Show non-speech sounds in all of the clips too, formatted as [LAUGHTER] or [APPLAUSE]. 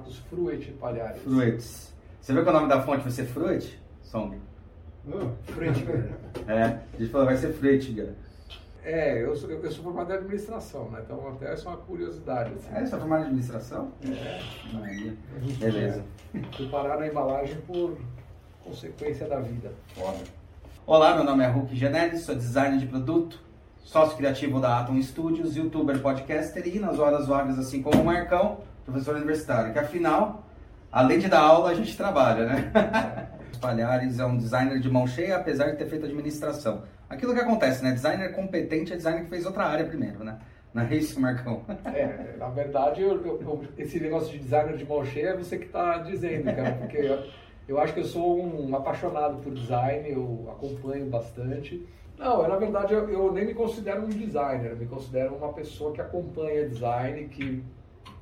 Marcos Fruet Palhares. Fruits. Você viu que o nome da fonte vai ser Fruit? Song. Uh, Fruetger. [LAUGHS] É, a gente falou vai ser Fruitger. É, eu sou, eu sou formado em administração, né? Então até essa é uma curiosidade. Assim. É, você é formado em administração? É. Beleza. Fui parar na embalagem por consequência da vida. Foda. Olá, meu nome é Hulk Genelis, sou designer de produto, sócio criativo da Atom Studios, youtuber, podcaster e nas horas vagas, assim como o Marcão, professor universitário, que afinal, além de dar aula, a gente trabalha, né? [LAUGHS] Palhares é um designer de mão cheia, apesar de ter feito administração. Aquilo que acontece, né? Designer competente é designer que fez outra área primeiro, né? Não é isso, Marcão? [LAUGHS] É, na verdade, eu, eu, esse negócio de designer de mão cheia é você que está dizendo, cara, porque eu, eu acho que eu sou um apaixonado por design, eu acompanho bastante. Não, na verdade eu, eu, nem me considero um designer, eu me considero uma pessoa que acompanha design, que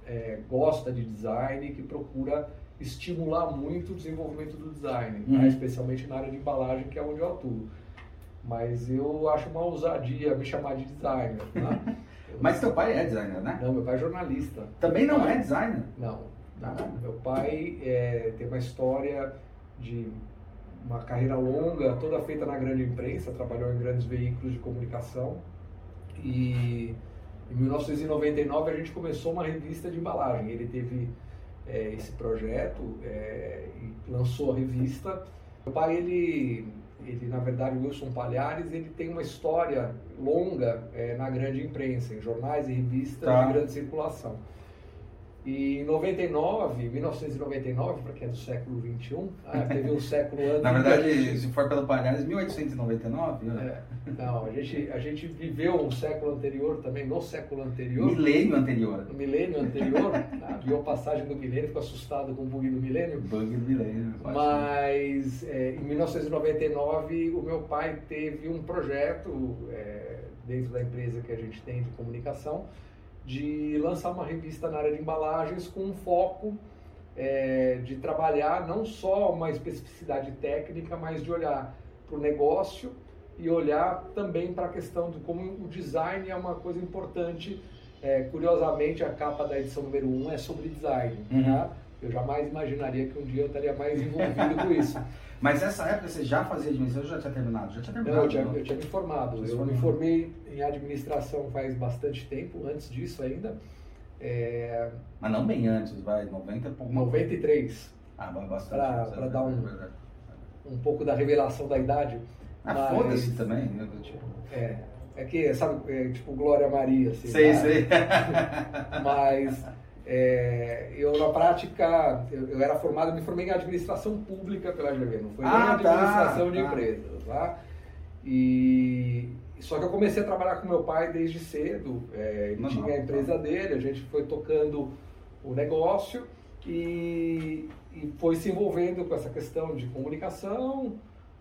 é, gosta de design, que procura estimular muito o desenvolvimento do design, tá? uhum. né? especialmente na área de embalagem, que é onde eu atuo. Mas eu acho uma ousadia me chamar de designer. Tá? [LAUGHS] Mas teu pai é designer, né? Não, meu pai é jornalista. Também não pai... é designer? Não, não. Meu pai é, tem uma história de uma carreira longa, toda feita na grande imprensa, trabalhou em grandes veículos de comunicação. E em 1999 a gente começou uma revista de embalagem. Ele teve é, esse projeto é, e lançou a revista. Meu pai, ele, ele na verdade, Wilson Palhares, ele tem uma história longa é, na grande imprensa, em jornais e revistas tá. de grande circulação. E em 99, 1999, para quem é do século 21, ah, teve um [LAUGHS] século antes. Na verdade, se for pelo Palhares, 1899? Né? É, não, a gente, a gente viveu um século anterior também, no século anterior. Milênio anterior. No milênio anterior, viu a passagem do milênio, ficou assustado com o bug do milênio. Bug do milênio. Mas é, em 1999, o meu pai teve um projeto é, dentro da empresa que a gente tem de comunicação de lançar uma revista na área de embalagens com um foco é, de trabalhar não só uma especificidade técnica, mas de olhar para o negócio e olhar também para a questão de como o design é uma coisa importante. É, curiosamente, a capa da edição número 1 um é sobre design. Uhum. Tá? Eu jamais imaginaria que um dia eu estaria mais envolvido com isso. [LAUGHS] Mas nessa época você já fazia administração ou já tinha terminado? Já tinha terminado? Não, eu tinha, eu tinha me formado. Eu me formei em administração faz bastante tempo, antes disso ainda. É... Mas não bem antes, vai, 90 por 93. Ah, bastante. Para é dar um, um pouco da revelação da idade. Ah, mas... foda-se também. Né? Tipo... É, é que, sabe, é, tipo Glória Maria. Assim, sei, sei. [LAUGHS] mas é, eu, na prática, eu, eu, era formado, me formei em administração pública pela GV, não foi ah, nem tá, administração tá, de tá. empresas, tá? E só que eu comecei a trabalhar com meu pai desde cedo, é, ele não, tinha não, a empresa não. dele, a gente foi tocando o negócio e, e foi se envolvendo com essa questão de comunicação,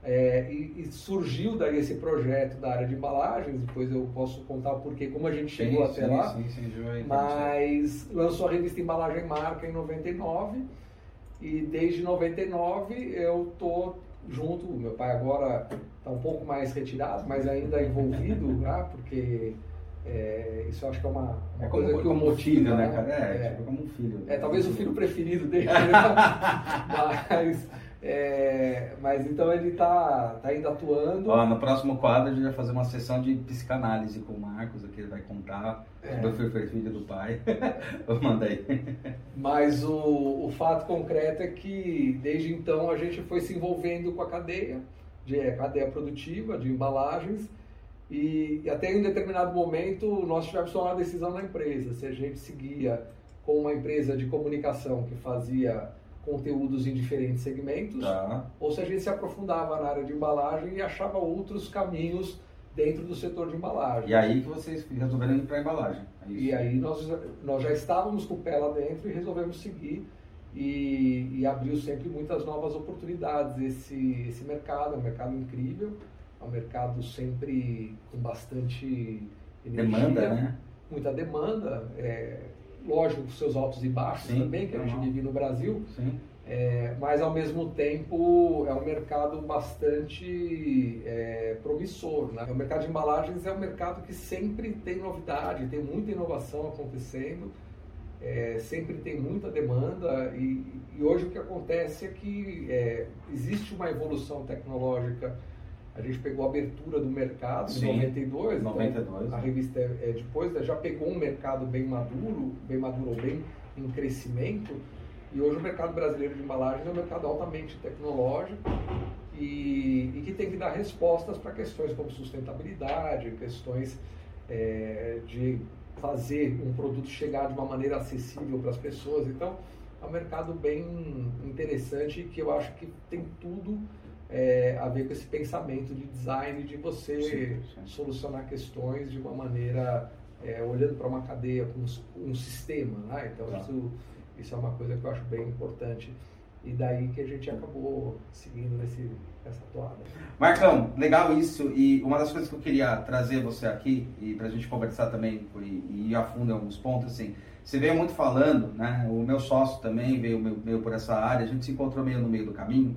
é, e, e, surgiu daí esse projeto da área de embalagens, depois eu posso contar o porquê, como a gente chegou sim, até sim, lá. Sim, sim, mas lançou a revista Embalagem Marca em 99 e desde 99 eu tô junto, meu pai agora está um pouco mais retirado, mas ainda envolvido, né, porque é, isso eu acho que é uma, uma é coisa que o motiva, né, né, cara? É, é, tipo como um filho. É, talvez o filho preferido dele, [LAUGHS] né? mas é, mas então ele está tá ainda atuando. Ó, no próximo quadro a gente vai fazer uma sessão de psicanálise com o Marcos, aqui ele vai contar é. sobre o filho do pai. [LAUGHS] Manda aí. Mas o, o fato concreto é que desde então a gente foi se envolvendo com a cadeia, de, a cadeia produtiva de embalagens, e, e até em um determinado momento nós tivemos que tomar uma decisão na empresa, se a gente seguia com uma empresa de comunicação que fazia conteúdos em diferentes segmentos, tá. ou se a gente se aprofundava na área de embalagem e achava outros caminhos dentro do setor de embalagem. E aí que vocês resolveram ir para a embalagem. É e aí nós, nós já estávamos com o pé lá dentro e resolvemos seguir e, e abriu sempre muitas novas oportunidades esse, esse mercado, é um mercado incrível, é um mercado sempre com bastante energia, demanda, né? muita demanda, é, lógico, com seus altos e baixos Sim, também, que a gente vive no Brasil, é, mas ao mesmo tempo é um mercado bastante é, promissor. Né? O mercado de embalagens é um mercado que sempre tem novidade, tem muita inovação acontecendo. é, sempre tem muita demanda e, e, hoje o que acontece é que é, existe uma evolução tecnológica. A gente pegou a abertura do mercado Sim, em 92, 92 então, a revista é, é depois né, já pegou um mercado bem maduro, bem maduro ou bem em crescimento. E hoje o mercado brasileiro de embalagem é um mercado altamente tecnológico e, e que tem que dar respostas para questões como sustentabilidade, questões é, de fazer um produto chegar de uma maneira acessível para as pessoas. Então, é um mercado bem interessante que eu acho que tem tudo é, a ver com esse pensamento de design, de você sim, sim. solucionar questões de uma maneira é, olhando para uma cadeia com um, um sistema. Né? Então, tá. isso, isso é uma coisa que eu acho bem importante. E daí que a gente acabou seguindo nesse, nessa toada. Marcão, legal isso. E uma das coisas que eu queria trazer você aqui, e para a gente conversar também e, ir a fundo em alguns pontos, assim, você veio muito falando, né? O meu sócio também veio meio por essa área, a gente se encontrou meio no meio do caminho,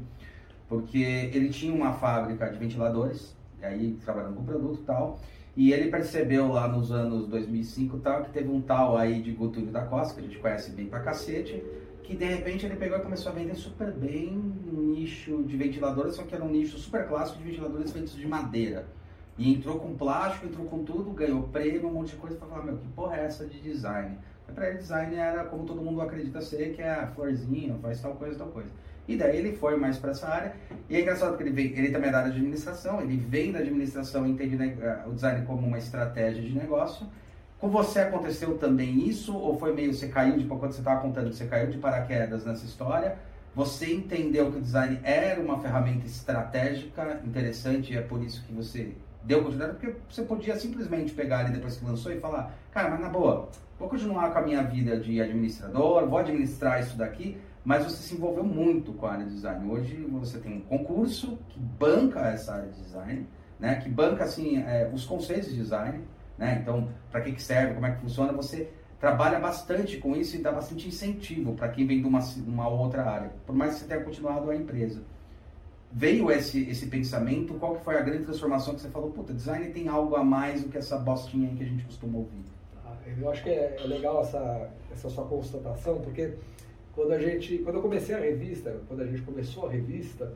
porque ele tinha uma fábrica de ventiladores, e aí trabalhando com produto e tal, e ele percebeu lá nos anos 2005 tal, que teve um tal aí de Gutúlio da Costa, que a gente conhece bem pra cacete, que de repente ele pegou e começou a vender super bem um nicho de ventiladores, só que era um nicho super clássico de ventiladores feitos de madeira. E entrou com plástico, entrou com tudo, ganhou prêmio, um monte de coisa, para falar, meu, que porra é essa de design? Para ele, design era como todo mundo acredita ser, que é a florzinha, faz tal coisa, tal coisa. E daí ele foi mais para essa área. E é engraçado porque ele, ele também é da área de administração, ele vem da administração e entende né, o design como uma estratégia de negócio. Com você aconteceu também isso? Ou foi meio, você caiu de, quando você estava contando, você caiu de paraquedas nessa história? Você entendeu que o design era uma ferramenta estratégica interessante e é por isso que você deu continuidade? Porque você podia simplesmente pegar ali depois que lançou e falar, cara, mas na boa, vou continuar com a minha vida de administrador, vou administrar isso daqui, mas você se envolveu muito com a área de design. Hoje você tem um concurso que banca essa área de design, né, que banca assim é, os conceitos de design, né? Então, para que, que serve, como é que funciona, você trabalha bastante com isso e dá bastante incentivo para quem vem de uma, uma outra área, por mais que você tenha continuado a empresa. Veio esse, esse pensamento, qual que foi a grande transformação que você falou, puta, design tem algo a mais do que essa bostinha aí que a gente costuma ouvir? Ah, eu acho que é, é legal essa, essa sua constatação, porque quando a gente, quando eu comecei a revista, quando a gente começou a revista,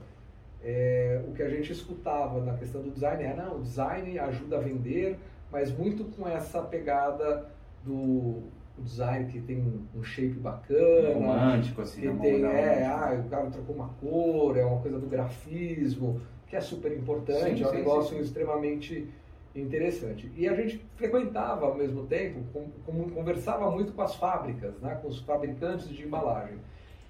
é, o que a gente escutava na questão do design é, não, o design ajuda a vender, mas muito com essa pegada do design que tem um shape bacana. Romântico, assim. Que tem, é, ah, o cara trocou uma cor, é uma coisa do grafismo, que é super importante, sim, é um sim, negócio sim. extremamente interessante. E a gente frequentava ao mesmo tempo, com, com, conversava muito com as fábricas, né, com os fabricantes de embalagem.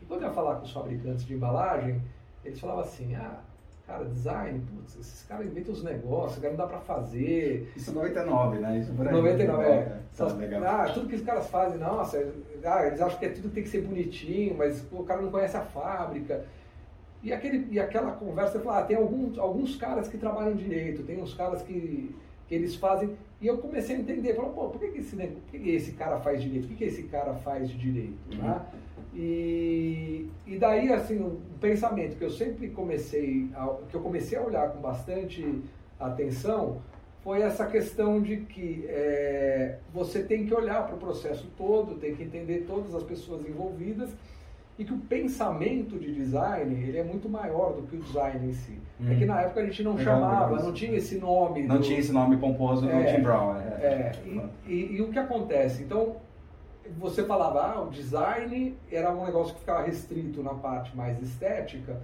E quando eu ia falar com os fabricantes de embalagem, eles falavam assim, ah, Cara, design, putz, esses caras inventam os negócios, cara, não dá pra fazer. Isso é 99, né? Isso por aí. 99, é. é. Tá legal. Ah, tudo que os caras fazem, nossa, ah, eles acham que é tudo que tem que ser bonitinho, mas pô, o cara não conhece a fábrica. E, aquele, e aquela conversa, fala, ah, tem alguns, alguns caras que trabalham direito, tem uns caras que eles fazem. E eu comecei a entender, falei, pô, por que, que, esse, por que, que esse cara faz direito? O que, que esse cara faz de direito? Uhum. Né? E, e daí, assim, um pensamento que eu sempre comecei, a, que eu comecei a olhar com bastante atenção, foi essa questão de que é, você tem que olhar para o processo todo, tem que entender todas as pessoas envolvidas e que o pensamento de design ele é muito maior do que o design em si. Hum. É que hum. na época a gente não chamava, não tinha esse nome. Não do... tinha esse nome pomposo é, do Tim Brown. É, é e, e, e, o que acontece? Então, você falava, ah, o design era um negócio que ficava restrito na parte mais estética,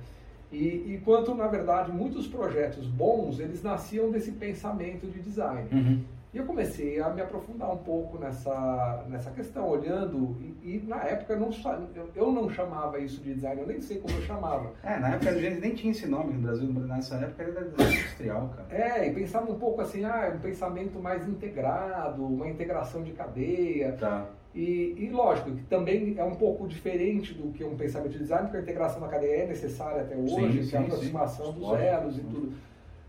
e enquanto, na verdade, muitos projetos bons, eles nasciam desse pensamento de design. Uhum. E eu comecei a me aprofundar um pouco nessa, nessa questão, olhando, e, e na época eu não, eu, eu não chamava isso de design, eu nem sei como eu chamava. É, na época a gente nem tinha esse nome no Brasil, nessa época era design industrial, cara. É, e pensava um pouco assim, ah, um pensamento mais integrado, uma integração de cadeia. Tá. E, e, lógico, que também é um pouco diferente do que um pensamento de design, porque a integração na cadeia é necessária até hoje, sim, sim, a aproximação sim. dos elos e tudo.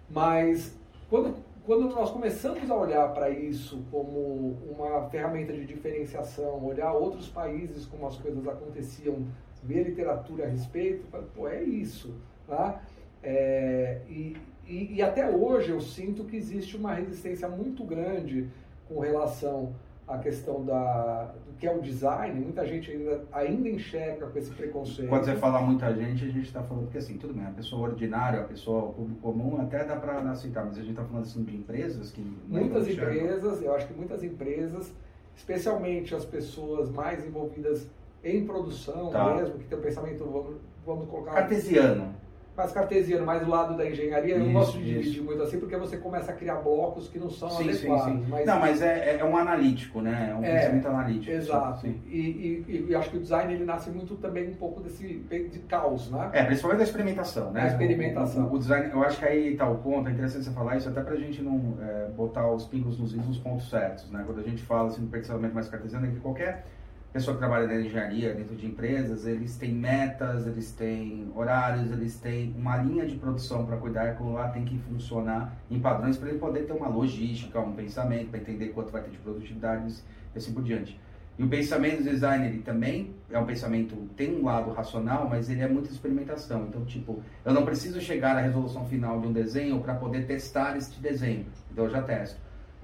Mas quando, quando nós começamos a olhar para isso como uma ferramenta de diferenciação, olhar outros países como as coisas aconteciam, ver literatura a respeito, pô, é isso. Tá? É, e, e, e até hoje eu sinto que existe uma resistência muito grande com relação a questão da, que é o design, muita gente ainda, ainda enxerga com esse preconceito. Quando você fala muita gente, a gente está falando que assim, tudo bem, a pessoa ordinária, a pessoa o público comum, até dá para aceitar, mas a gente está falando assim de empresas que. Muitas empresas, eu acho que muitas empresas, especialmente as pessoas mais envolvidas em produção tá. mesmo, que tem um pensamento, vamos, vamos colocar. Cartesiano mais cartesiano, mais do lado da engenharia, eu não gosto de dividir isso. muito assim, porque você começa a criar blocos que não são sim, adequados. Sim, sim. Mas... Não, mas é, é um analítico, né? É um é, pensamento analítico. Exato. E, e, e, acho que o design ele nasce muito também um pouco desse de caos, né? É, principalmente da experimentação, né? A experimentação. O, o, o, design, eu acho que aí tá o ponto, é interessante você falar isso, até pra gente não é, botar os pingos nos nos pontos certos, né? Quando a gente fala assim, do pensamento mais cartesiano, é que qualquer pessoa que trabalha na engenharia, dentro de empresas, eles têm metas, eles têm horários, eles têm uma linha de produção para cuidar, aquilo lá tem que funcionar em padrões para ele poder ter uma logística, um pensamento, para entender quanto vai ter de produtividade e assim por diante. E o pensamento do design, ele também é um pensamento, tem um lado racional, mas ele é muita experimentação. Então, tipo, eu não preciso chegar à resolução final de um desenho para poder testar este desenho. Então, eu já testo.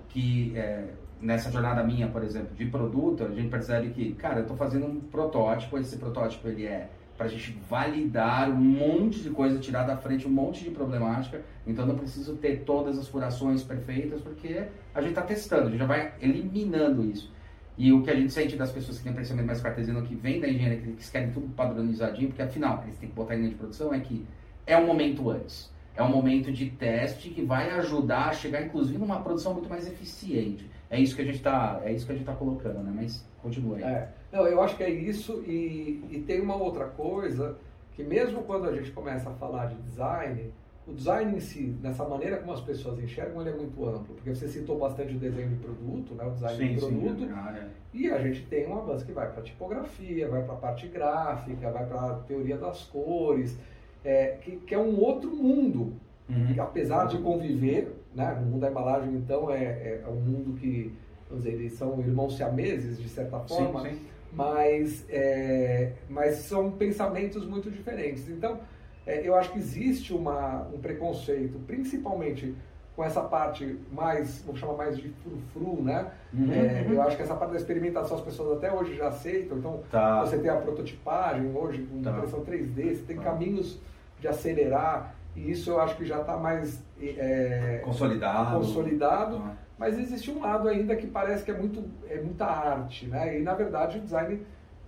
Que é, nessa jornada minha, por exemplo, de produto, a gente percebe que, cara, eu estou fazendo um protótipo, esse protótipo ele é para a gente validar um monte de coisa, tirar da frente um monte de problemática. Então não preciso ter todas as furações perfeitas, porque a gente está testando, a gente já vai eliminando isso. E o que a gente sente das pessoas que têm pensamento mais cartesiano, que vem da engenharia, que querem tudo padronizadinho, porque afinal eles têm que botar em linha de produção, é que é um momento antes. É um momento de teste que vai ajudar a chegar, inclusive, numa produção muito mais eficiente. É isso que a gente está, é isso que a gente tá colocando, né? Mas continua aí. É. Não, eu acho que é isso e, e tem uma outra coisa que mesmo quando a gente começa a falar de design, o design em si, nessa maneira como as pessoas enxergam, ele é muito amplo, porque você citou bastante o desenho de produto, né, o design sim, de produto, sim, é, é. e a gente tem um avanço que vai para tipografia, vai para a parte gráfica, vai para a teoria das cores, é, que, que, é um outro mundo, uhum. que, apesar de conviver, né? No mundo da embalagem, então, é, é, é um mundo que, vamos dizer, eles são irmãos siameses, de certa forma, sim, sim. Mas, é, mas são pensamentos muito diferentes. Então, é, eu acho que existe uma, um preconceito, principalmente com essa parte mais, vamos chamar mais de frufru, né? Uhum, é. Eu acho que essa parte da experimentação as pessoas até hoje já aceitam. Então, tá. você tem a prototipagem hoje com tá. impressão 3D, você tem tá. caminhos de acelerar. E isso eu acho que já está mais é, consolidado. consolidado ah. Mas existe um lado ainda que parece que é, muito, é muita arte, né? E na verdade o design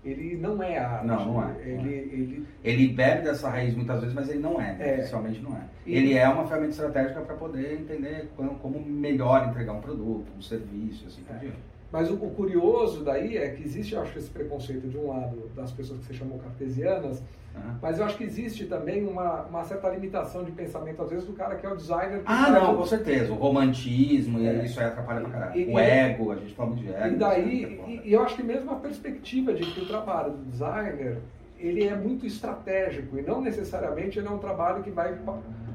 ele não é arte. Não, não é. Ele, não é. Ele, ele bebe dessa raiz muitas vezes, mas ele não é, né? é. oficialmente não é. E ele é uma ferramenta estratégica para poder entender como, como, melhor entregar um produto, um serviço, assim por é. diante. Mas o, o, curioso daí é que existe, eu acho, esse preconceito de um lado das pessoas que você chamou cartesianas, Uhum. Mas eu acho que existe também uma, uma certa limitação de pensamento, às vezes, do cara que é o designer. Ah, não, com certeza. O romantismo, é. isso aí atrapalha pra caralho. E, o ego, a gente fala muito de ego. E daí, é e, e, eu acho que mesmo a perspectiva de que o trabalho do designer, ele é muito estratégico e não necessariamente ele é um trabalho que vai,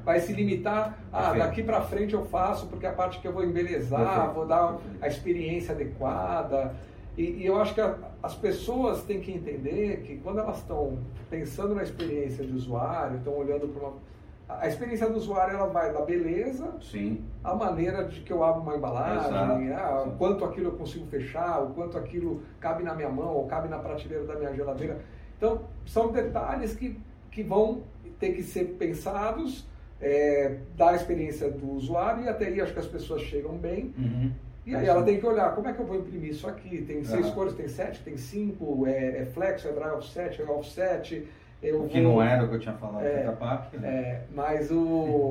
vai se limitar, ah, Perfeito. daqui para frente eu faço porque é a parte que eu vou embelezar, Perfeito. vou dar a experiência adequada. E, e eu acho que a, as pessoas têm que entender que quando elas estão pensando na experiência de usuário, estão olhando para uma. A experiência do usuário ela vai da beleza, Sim. a maneira de que eu abro uma embalagem, ah, o quanto aquilo eu consigo fechar, o quanto aquilo cabe na minha mão ou cabe na prateleira da minha geladeira. Então, são detalhes que, que vão ter que ser pensados é, da experiência do usuário e até aí acho que as pessoas chegam bem. Uhum. E aí ela tem que olhar, como é que eu vou imprimir isso aqui? Tem seis cores, tem sete, tem cinco, é, é flex, é dry offset, é offset. Eu o que vou, não era o que eu tinha falado é, PAC, né? é, mas o,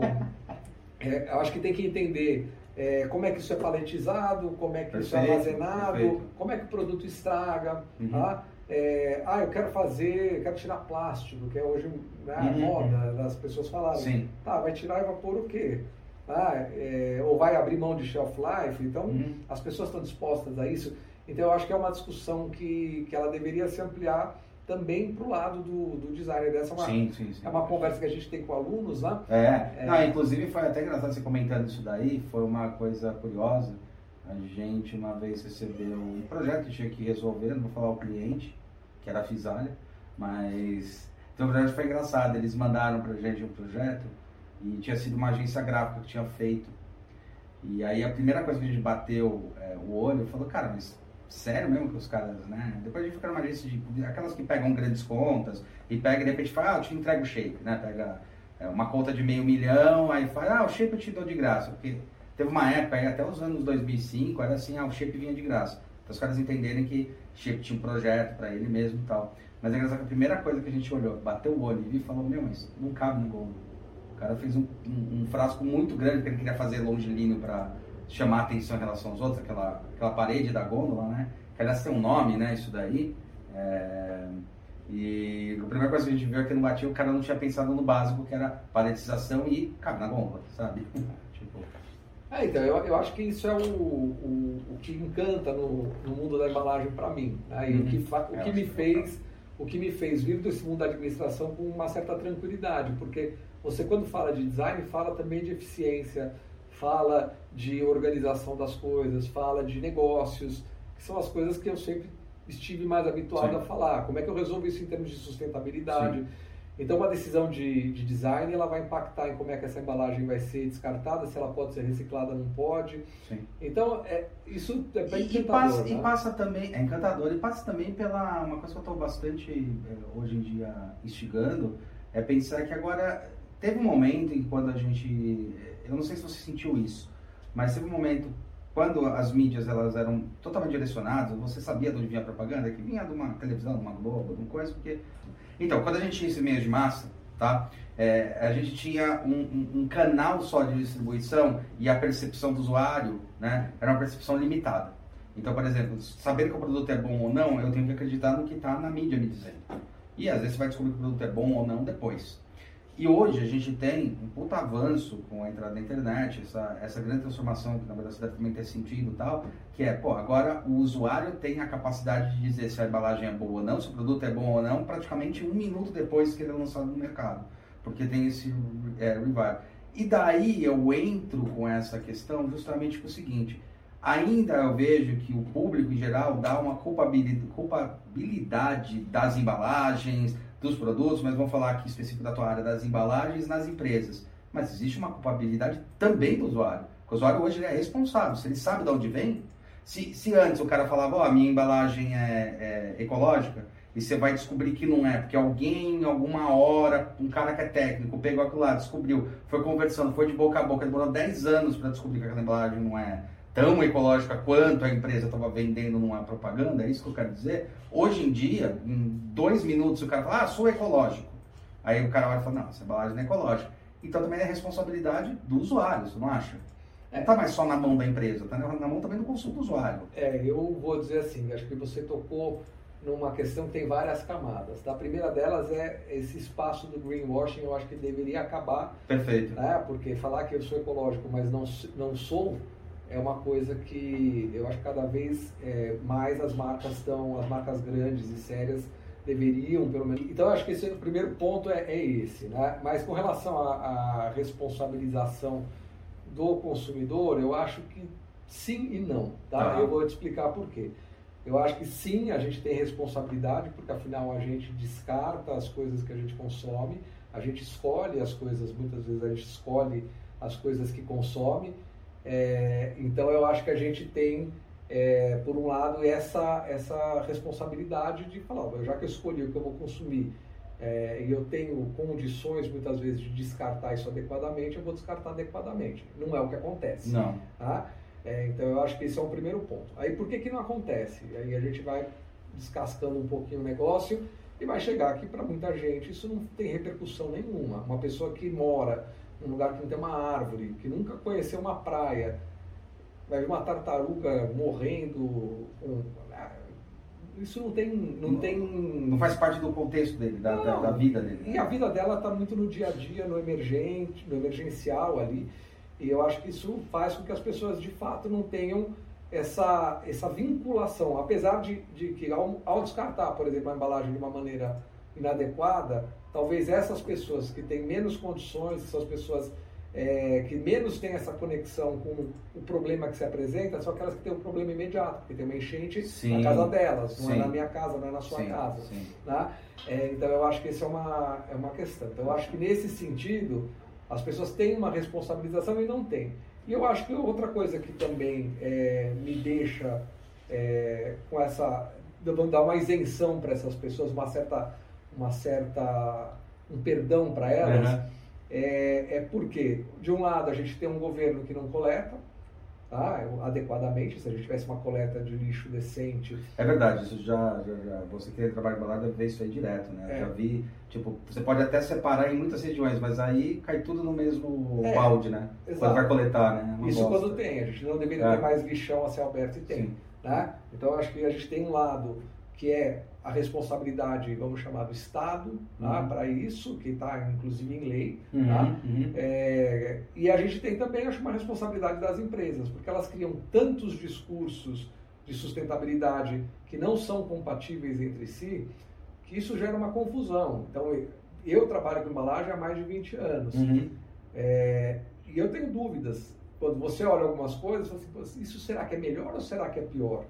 [LAUGHS] é, eu acho que tem que entender é, como é que isso é paletizado, como é que perfeito, isso é armazenado, perfeito. como é que o produto estraga. Uhum. Tá? É, ah, eu quero fazer, quero tirar plástico, que é hoje né, a uhum. moda das pessoas falarem. Sim. Tá, vai tirar e vapor o quê? Ah, é, ou vai abrir mão de shelf life. Então, uhum. as pessoas estão dispostas a isso. Então, eu acho que é uma discussão que, que ela deveria se ampliar também para o lado do, do designer. Dessa uma, sim, sim, sim. é uma conversa que a gente tem com alunos lá. Né? É, é... Não, inclusive foi até engraçado você comentando isso daí, foi uma coisa curiosa. A gente uma vez recebeu um projeto que tinha que resolver, não vou falar o cliente, que era a Fisalha, mas então o projeto foi engraçado. Eles mandaram para gente um projeto e tinha sido uma agência gráfica que tinha feito. E aí a primeira coisa que a gente bateu é, o olho, falou, cara, mas sério mesmo que os caras, né? Depois a gente fica numa lista de aquelas que pegam grandes contas e pega e de repente fala, ah, eu te entrego o shape, né? Pega é, uma conta de meio milhão, aí fala, ah, o shape eu te dou de graça. Porque teve uma época aí, até os anos 2005, era assim, ah, o shape vinha de graça. Então os caras entenderem que shape tinha um projeto para ele mesmo e tal. Mas é engraçado que a primeira coisa que a gente olhou, bateu o olho e viu falou, meu, mas não cabe no gol. O cara fez um, um, um frasco muito grande que ele queria fazer longilíneo para chamar a atenção em relação aos outros, aquela, aquela parede da gôndola, né? Que aliás tem um nome, né? Isso daí. É... E a primeira coisa que a gente viu é que no batia o cara não tinha pensado no básico, que era paretização e cabe na gôndola, sabe? [LAUGHS] tipo... É, então, eu, eu acho que isso é o, o, o que encanta no, no mundo da embalagem para mim. Né? Uhum. o que, fa, o que me fez o que me fez vir desse mundo da administração com uma certa tranquilidade, porque você quando fala de design fala também de eficiência, fala de organização das coisas, fala de negócios, que são as coisas que eu sempre estive mais habituado Sim. a falar. Como é que eu resolvo isso em termos de sustentabilidade? Sim. Então, uma decisão de, de, design ela vai impactar em como é que essa embalagem vai ser descartada, se ela pode ser reciclada, não pode. Sim. Então, é, isso é bem e, encantador. E passa, né? e passa, também, é encantador, e passa também pela. Uma coisa que eu estou bastante é, hoje em dia instigando, é pensar que agora. Teve um momento em quando a gente. Eu não sei se você sentiu isso, mas teve um momento quando as mídias elas eram totalmente direcionadas, você sabia de onde vinha a propaganda, que vinha de uma televisão, de uma Globo, de uma coisa, porque então, quando a gente tinha esse meio de massa, tá? É, a gente tinha um, um, um, canal só de distribuição e a percepção do usuário né, era uma percepção limitada. Então, por exemplo, saber que o produto é bom ou não, eu tenho que acreditar no que está na mídia me dizendo. E às vezes você vai descobrir que o produto é bom ou não depois. E hoje a gente tem um puta avanço com a entrada da internet, essa, essa grande transformação que na verdade deve também ter sentido e tal, que é, pô, agora o usuário tem a capacidade de dizer se a embalagem é boa ou não, se o produto é bom ou não, praticamente um minuto depois que ele é lançado no mercado, porque tem esse é, revival. E daí eu entro com essa questão justamente com o seguinte, ainda eu vejo que o público em geral dá uma culpabilidade das embalagens, dos produtos, mas vamos falar aqui específico da tua área das embalagens nas empresas. Mas existe uma culpabilidade também do usuário. O usuário hoje ele é responsável. Se ele sabe de onde vem, se, se antes o cara falava, ó, oh, a minha embalagem é, é, ecológica, e você vai descobrir que não é, porque alguém, alguma hora, um cara que é técnico, pegou aquilo lá, descobriu, foi conversando, foi de boca a boca, demorou 10 anos para descobrir que aquela embalagem não é tão ecológica quanto a empresa estava vendendo numa propaganda, é isso que eu quero dizer. Hoje em dia, em dois minutos, o cara fala, ah, sou ecológico. Aí o cara vai falar, não, essa embalagem não é ecológica. Então também é responsabilidade do usuário, você não acha? Não está mais só na mão da empresa, está na mão também do consumo do usuário. É, eu vou dizer assim, acho que você tocou numa questão que tem várias camadas. A primeira delas é esse espaço do greenwashing, eu acho que deveria acabar. Perfeito. Né? Porque falar que eu sou ecológico, mas não, não sou, é uma coisa que eu acho que cada vez é, mais as marcas estão, as marcas grandes e sérias deveriam, pelo menos. Então, eu acho que esse, o primeiro ponto é, é esse, né? Mas com relação à responsabilização do consumidor, eu acho que sim e não, tá? Ah. Eu vou te explicar por quê. Eu acho que sim, a gente tem responsabilidade, porque afinal a gente descarta as coisas que a gente consome, a gente escolhe as coisas, muitas vezes a gente escolhe as coisas que consome, é, então eu acho que a gente tem, é, por um lado, essa, essa responsabilidade de falar, já que eu escolhi o que eu vou consumir é, e eu tenho condições muitas vezes de descartar isso adequadamente, eu vou descartar adequadamente. Não é o que acontece. Não. Tá? É, então eu acho que esse é o primeiro ponto. Aí por que, que não acontece? Aí a gente vai descascando um pouquinho o negócio e vai chegar aqui para muita gente isso não tem repercussão nenhuma. Uma pessoa que mora um lugar que não tem uma árvore, que nunca conheceu uma praia, vai ver uma tartaruga morrendo. Ah, isso não tem. Não, não, tem... não faz parte do contexto dele, da, da, da vida dele. E a vida dela está muito no dia a dia, no emergente, no emergencial ali. E eu acho que isso faz com que as pessoas de fato não tenham essa, essa vinculação. Apesar de, de que ao, ao descartar, por exemplo, a embalagem de uma maneira inadequada, talvez essas pessoas que têm menos condições, essas pessoas é, que menos têm essa conexão com o problema que se apresenta, são aquelas que têm um problema imediato, porque tem uma enchente sim, na casa delas, não sim. é na minha casa, não é na sua sim, casa. Né? É, então eu acho que isso é uma, é uma questão. Então eu acho que nesse sentido, as pessoas têm uma responsabilização e não têm. E eu acho que outra coisa que também é, me deixa é, com essa vamos dar uma isenção para essas pessoas, uma certa, uma certa um perdão para elas, uhum. é, é porque, de um lado, a gente tem um governo que não coleta, tá? adequadamente, se a gente tivesse uma coleta de lixo decente. É verdade, isso já, já, já você que trabalha em balada vê isso aí direto, né? É. Já vi, tipo, você pode até separar em muitas regiões, mas aí cai tudo no mesmo é, balde, né? Exato. Quando vai coletar, né? Uma isso bosta. quando tem, a gente não deveria é. ter mais lixão a céu aberto e tem. Sim. Né? Então, acho que a gente tem um lado que é a responsabilidade, vamos chamar, do Estado tá? uhum. para isso, que está inclusive em lei. Uhum, tá? uhum. É, e a gente tem também, acho, uma responsabilidade das empresas, porque elas criam tantos discursos de sustentabilidade que não são compatíveis entre si, que isso gera uma confusão. Então, eu trabalho com embalagem há mais de 20 anos. Uhum. É, e eu tenho dúvidas quando você olha algumas coisas, você fala assim, isso será que é melhor ou será que é pior?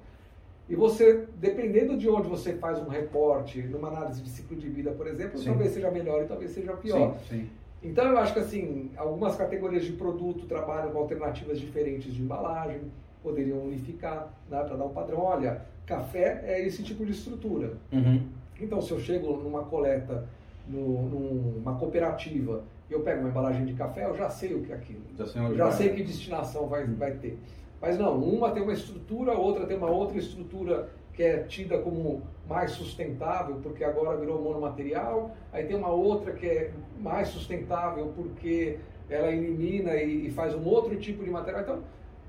E você, dependendo de onde você faz um reporte, numa análise de ciclo de vida, por exemplo, sim. talvez seja melhor e talvez seja pior. Sim, sim. Então eu acho que assim, algumas categorias de produto trabalham com alternativas diferentes de embalagem, poderiam unificar, né, para dar um padrão. Olha, café é esse tipo de estrutura. Uhum. Então se eu chego numa coleta, no, numa cooperativa eu pego uma embalagem de café, eu já sei o que é aquilo. Já sei, já sei que destinação vai, vai ter. Mas não, uma tem uma estrutura, outra tem uma outra estrutura que é tida como mais sustentável, porque agora virou monomaterial, aí tem uma outra que é mais sustentável porque ela elimina e, e faz um outro tipo de material. Então,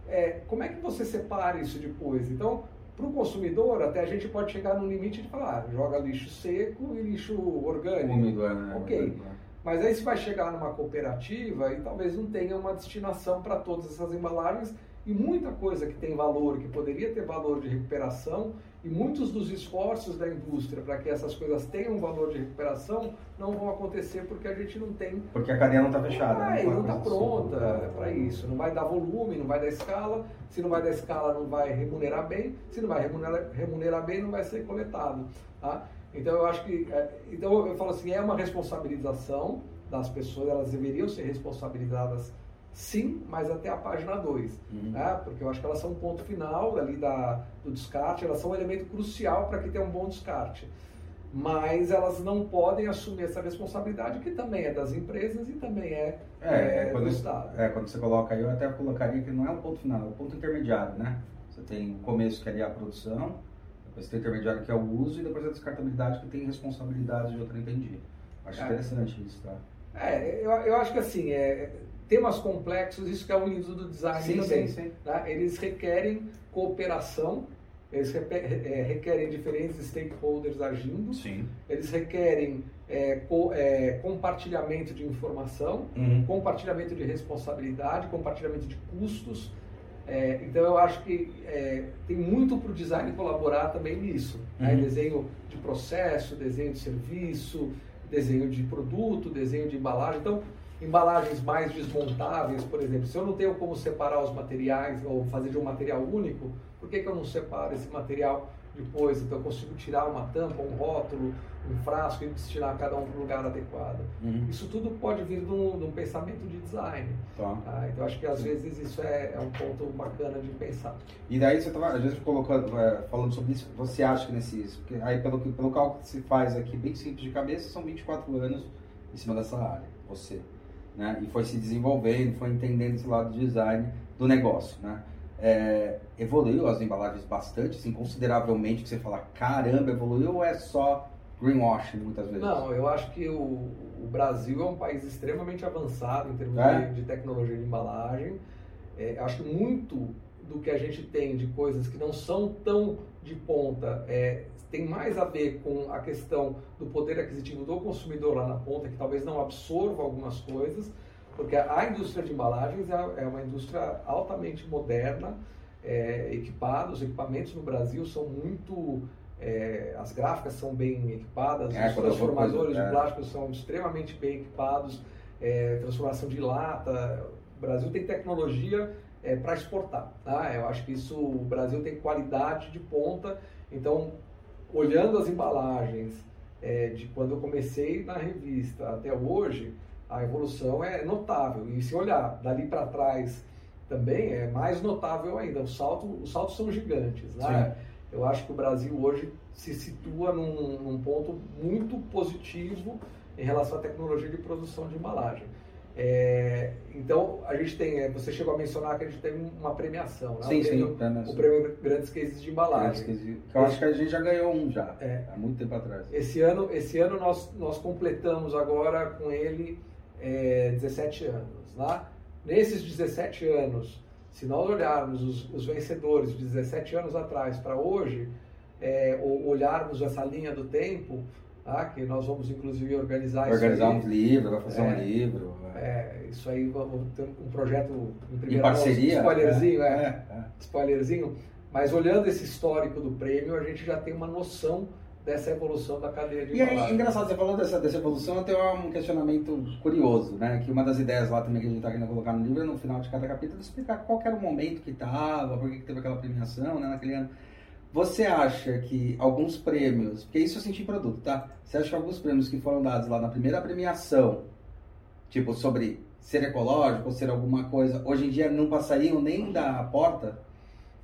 é, como é que você separa isso depois? Então, para o consumidor, até a gente pode chegar no limite de falar, ah, joga lixo seco e lixo orgânico. Úmido, é, né? Ok. É. Mas aí você vai chegar numa cooperativa e talvez não tenha uma destinação para todas essas embalagens e muita coisa que tem valor, que poderia ter valor de recuperação, e muitos dos esforços da indústria para que essas coisas tenham valor de recuperação não vão acontecer porque a gente não tem. Porque a cadeia não está fechada. Ah, né? não está pronta para isso. Não vai dar volume, não vai dar escala. Se não vai dar escala, não vai remunerar bem. Se não vai remunerar, remunerar bem, não vai ser coletado. Tá? Então eu acho que, é, então eu falo assim, é uma responsabilização das pessoas, elas deveriam ser responsabilizadas sim, mas até a página 2, uhum. né? porque eu acho que elas são um ponto final ali da, do descarte, elas são um elemento crucial para que tenha um bom descarte. Mas elas não podem assumir essa responsabilidade, que também é das empresas e também é, é, é do Estado. É, quando você coloca aí, eu até colocaria que não é o ponto final, é o ponto intermediário, né? Você tem o começo, que é ali a produção, depois tem o intermediário que é o uso e depois a descartabilidade que tem responsabilidade de outra entendi. Acho é. interessante isso, tá? É, eu, eu acho que assim, é, temas complexos, isso que é o lindo do design sim, também. Sim, sim. Tá? Eles requerem cooperação, eles é, requerem diferentes stakeholders agindo, sim. eles requerem é, co, é, compartilhamento de informação, uhum. compartilhamento de responsabilidade, compartilhamento de custos, é, então eu acho que é, tem muito para o design colaborar também nisso. Né? Uhum. Né? Desenho de processo, desenho de serviço, desenho de produto, desenho de embalagem. Então, embalagens mais desmontáveis, por exemplo, se eu não tenho como separar os materiais ou fazer de um material único, por que, que eu não separo esse material depois? Então eu consigo tirar uma tampa, um rótulo, um frasco e destinar cada um para o lugar adequado. Uhum. Isso tudo pode vir de um, de um pensamento de design. Tá. Ah, então acho que às vezes isso é, é, um ponto bacana de pensar. E daí você estava, às vezes, colocando, é, falando sobre isso, você acha que nesses. Porque aí pelo, pelo cálculo que se faz aqui, bem simples de cabeça, são 24 anos em cima dessa área, você. Né? E foi se desenvolvendo, foi entendendo esse lado do design do negócio, né? É, evoluiu as embalagens bastante, assim, consideravelmente, que você fala, caramba, evoluiu ou é só greenwashing muitas vezes? Não, eu acho que o, o Brasil é um país extremamente avançado em termos é? de, de, tecnologia de embalagem. É, acho que muito do que a gente tem de coisas que não são tão de ponta é, tem mais a ver com a questão do poder aquisitivo do consumidor lá na ponta, que talvez não absorva algumas coisas, porque a indústria de embalagens é, é uma indústria altamente moderna, é, equipada, os equipamentos no Brasil são muito é, as gráficas são bem equipadas, é, os transformadores de plástico são extremamente bem equipados, é, transformação de lata. O Brasil tem tecnologia é, para exportar. Tá? Eu acho que isso, o Brasil tem qualidade de ponta. Então, olhando as embalagens é, de quando eu comecei na revista até hoje, a evolução é notável. E se olhar dali para trás também é mais notável ainda. Os saltos, os saltos são gigantes. Né? Eu acho que o Brasil hoje se situa num, num, ponto muito positivo em relação à tecnologia de produção de embalagem. É, então, a gente tem, é, você chegou a mencionar que a gente tem uma premiação, né? Sim, o prêmio, sim. O prêmio Grandes Cases de Embalagem. Cases, eu acho que a gente já ganhou um já, é, há muito tempo atrás. Esse ano, esse ano nós, nós completamos agora com ele é, 17 anos. Né? Nesses 17 anos, se nós olharmos os, os vencedores de 17 anos atrás para hoje, é, ou olharmos essa linha do tempo, tá? que nós vamos inclusive organizar Organizar um livro, vai fazer é, um livro. É. é, isso aí, vamos ter um projeto em, em parceria. Mão, spoilerzinho, é, é, é, spoilerzinho. Mas olhando esse histórico do prêmio, a gente já tem uma noção dessa evolução da cadeia de E é engraçado, você falou dessa, dessa evolução, eu tenho um questionamento curioso, né? Que uma das ideias lá também que a gente está querendo colocar no livro é no final de cada capítulo explicar qual era o momento que estava, por que teve aquela premiação, né, naquele ano. Você acha que alguns prêmios, porque isso eu senti em produto, tá? Você acha que alguns prêmios que foram dados lá na primeira premiação, tipo sobre ser ecológico ou ser alguma coisa, hoje em dia não passariam nem da porta?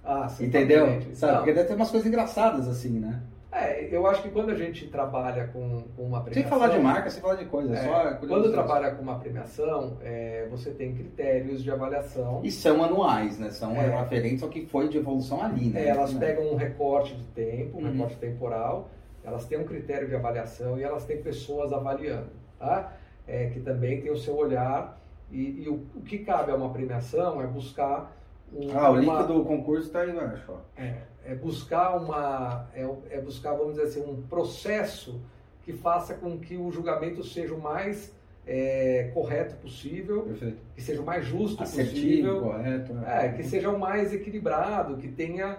Ah, sim. Entendeu? Sabe? Porque deve ter umas coisas engraçadas assim, né? É, eu acho que quando a gente trabalha com, com uma premiação... Sem falar de marca, sem falar de coisa, é, só... Quando trabalha com uma premiação, é, você tem critérios de avaliação... E são anuais, né? São é, referentes ao que foi de evolução ali, né? É, elas pegam um recorte de tempo, um uhum. recorte temporal, elas têm um critério de avaliação e elas têm pessoas avaliando, tá? É, que também tem o seu olhar e, e o, o, que cabe a uma premiação é buscar... Um, ah, o link uma... do concurso está aí embaixo. É, é buscar uma é, é, buscar vamos dizer assim um processo que faça com que o julgamento seja o mais é, correto possível, Perfeito. que seja o mais justo Assertivo, possível, correto, é, que seja o mais equilibrado, que tenha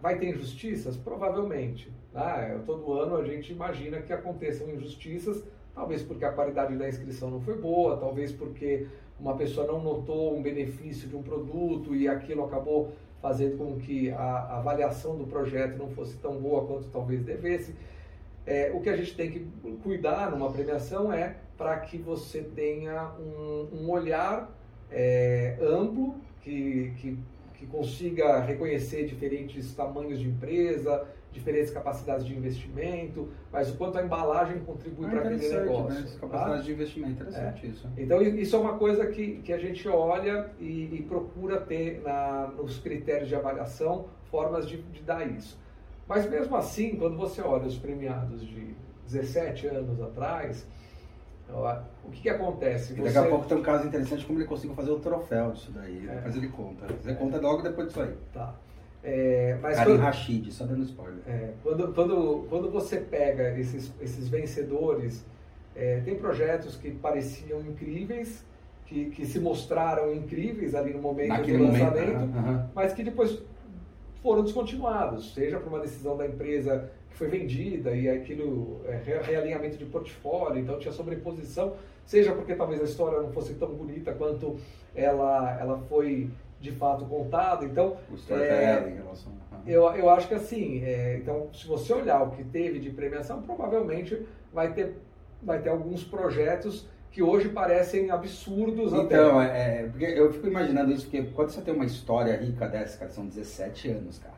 vai ter injustiças provavelmente, tá? todo ano a gente imagina que aconteçam injustiças, talvez porque a qualidade da inscrição não foi boa, talvez porque uma pessoa não notou um benefício de um produto e aquilo acabou fazendo com que a avaliação do projeto não fosse tão boa quanto talvez devesse. É, o que a gente tem que cuidar numa premiação é para que você tenha um, um olhar é, amplo, que, que, que consiga reconhecer diferentes tamanhos de empresa, diferentes capacidades de investimento, mas o quanto a embalagem contribui ah, para aquele negócio. Né? Capacidade tá? de investimento, interessante é. isso. Então, isso é uma coisa que, que a gente olha e, e procura ter na, nos critérios de avaliação formas de, de dar isso. Mas mesmo assim, quando você olha os premiados de 17 anos atrás, o que, que acontece? Você... Daqui a pouco tem um caso interessante como ele conseguiu fazer o troféu disso daí. É. Depois ele conta. Ele conta logo depois disso aí. Tá. É, mas Karim quando, Rashid, só dando spoiler. É, quando, quando, quando você pega esses, esses vencedores, é, tem projetos que pareciam incríveis, que, que se mostraram incríveis ali no momento Naquele do lançamento, momento, mas que depois foram descontinuados, seja por uma decisão da empresa que foi vendida e aquilo é realinhamento de portfólio, então tinha sobreposição, seja porque talvez a história não fosse tão bonita quanto ela, ela foi de fato contado. Então, é, em relação eu, eu acho que assim, é, então, se você olhar o que teve de premiação, provavelmente vai ter, vai ter alguns projetos que hoje parecem absurdos. Então, é, é, porque eu fico imaginando isso, porque quando você tem uma história rica dessa, cara, são 17 anos, cara,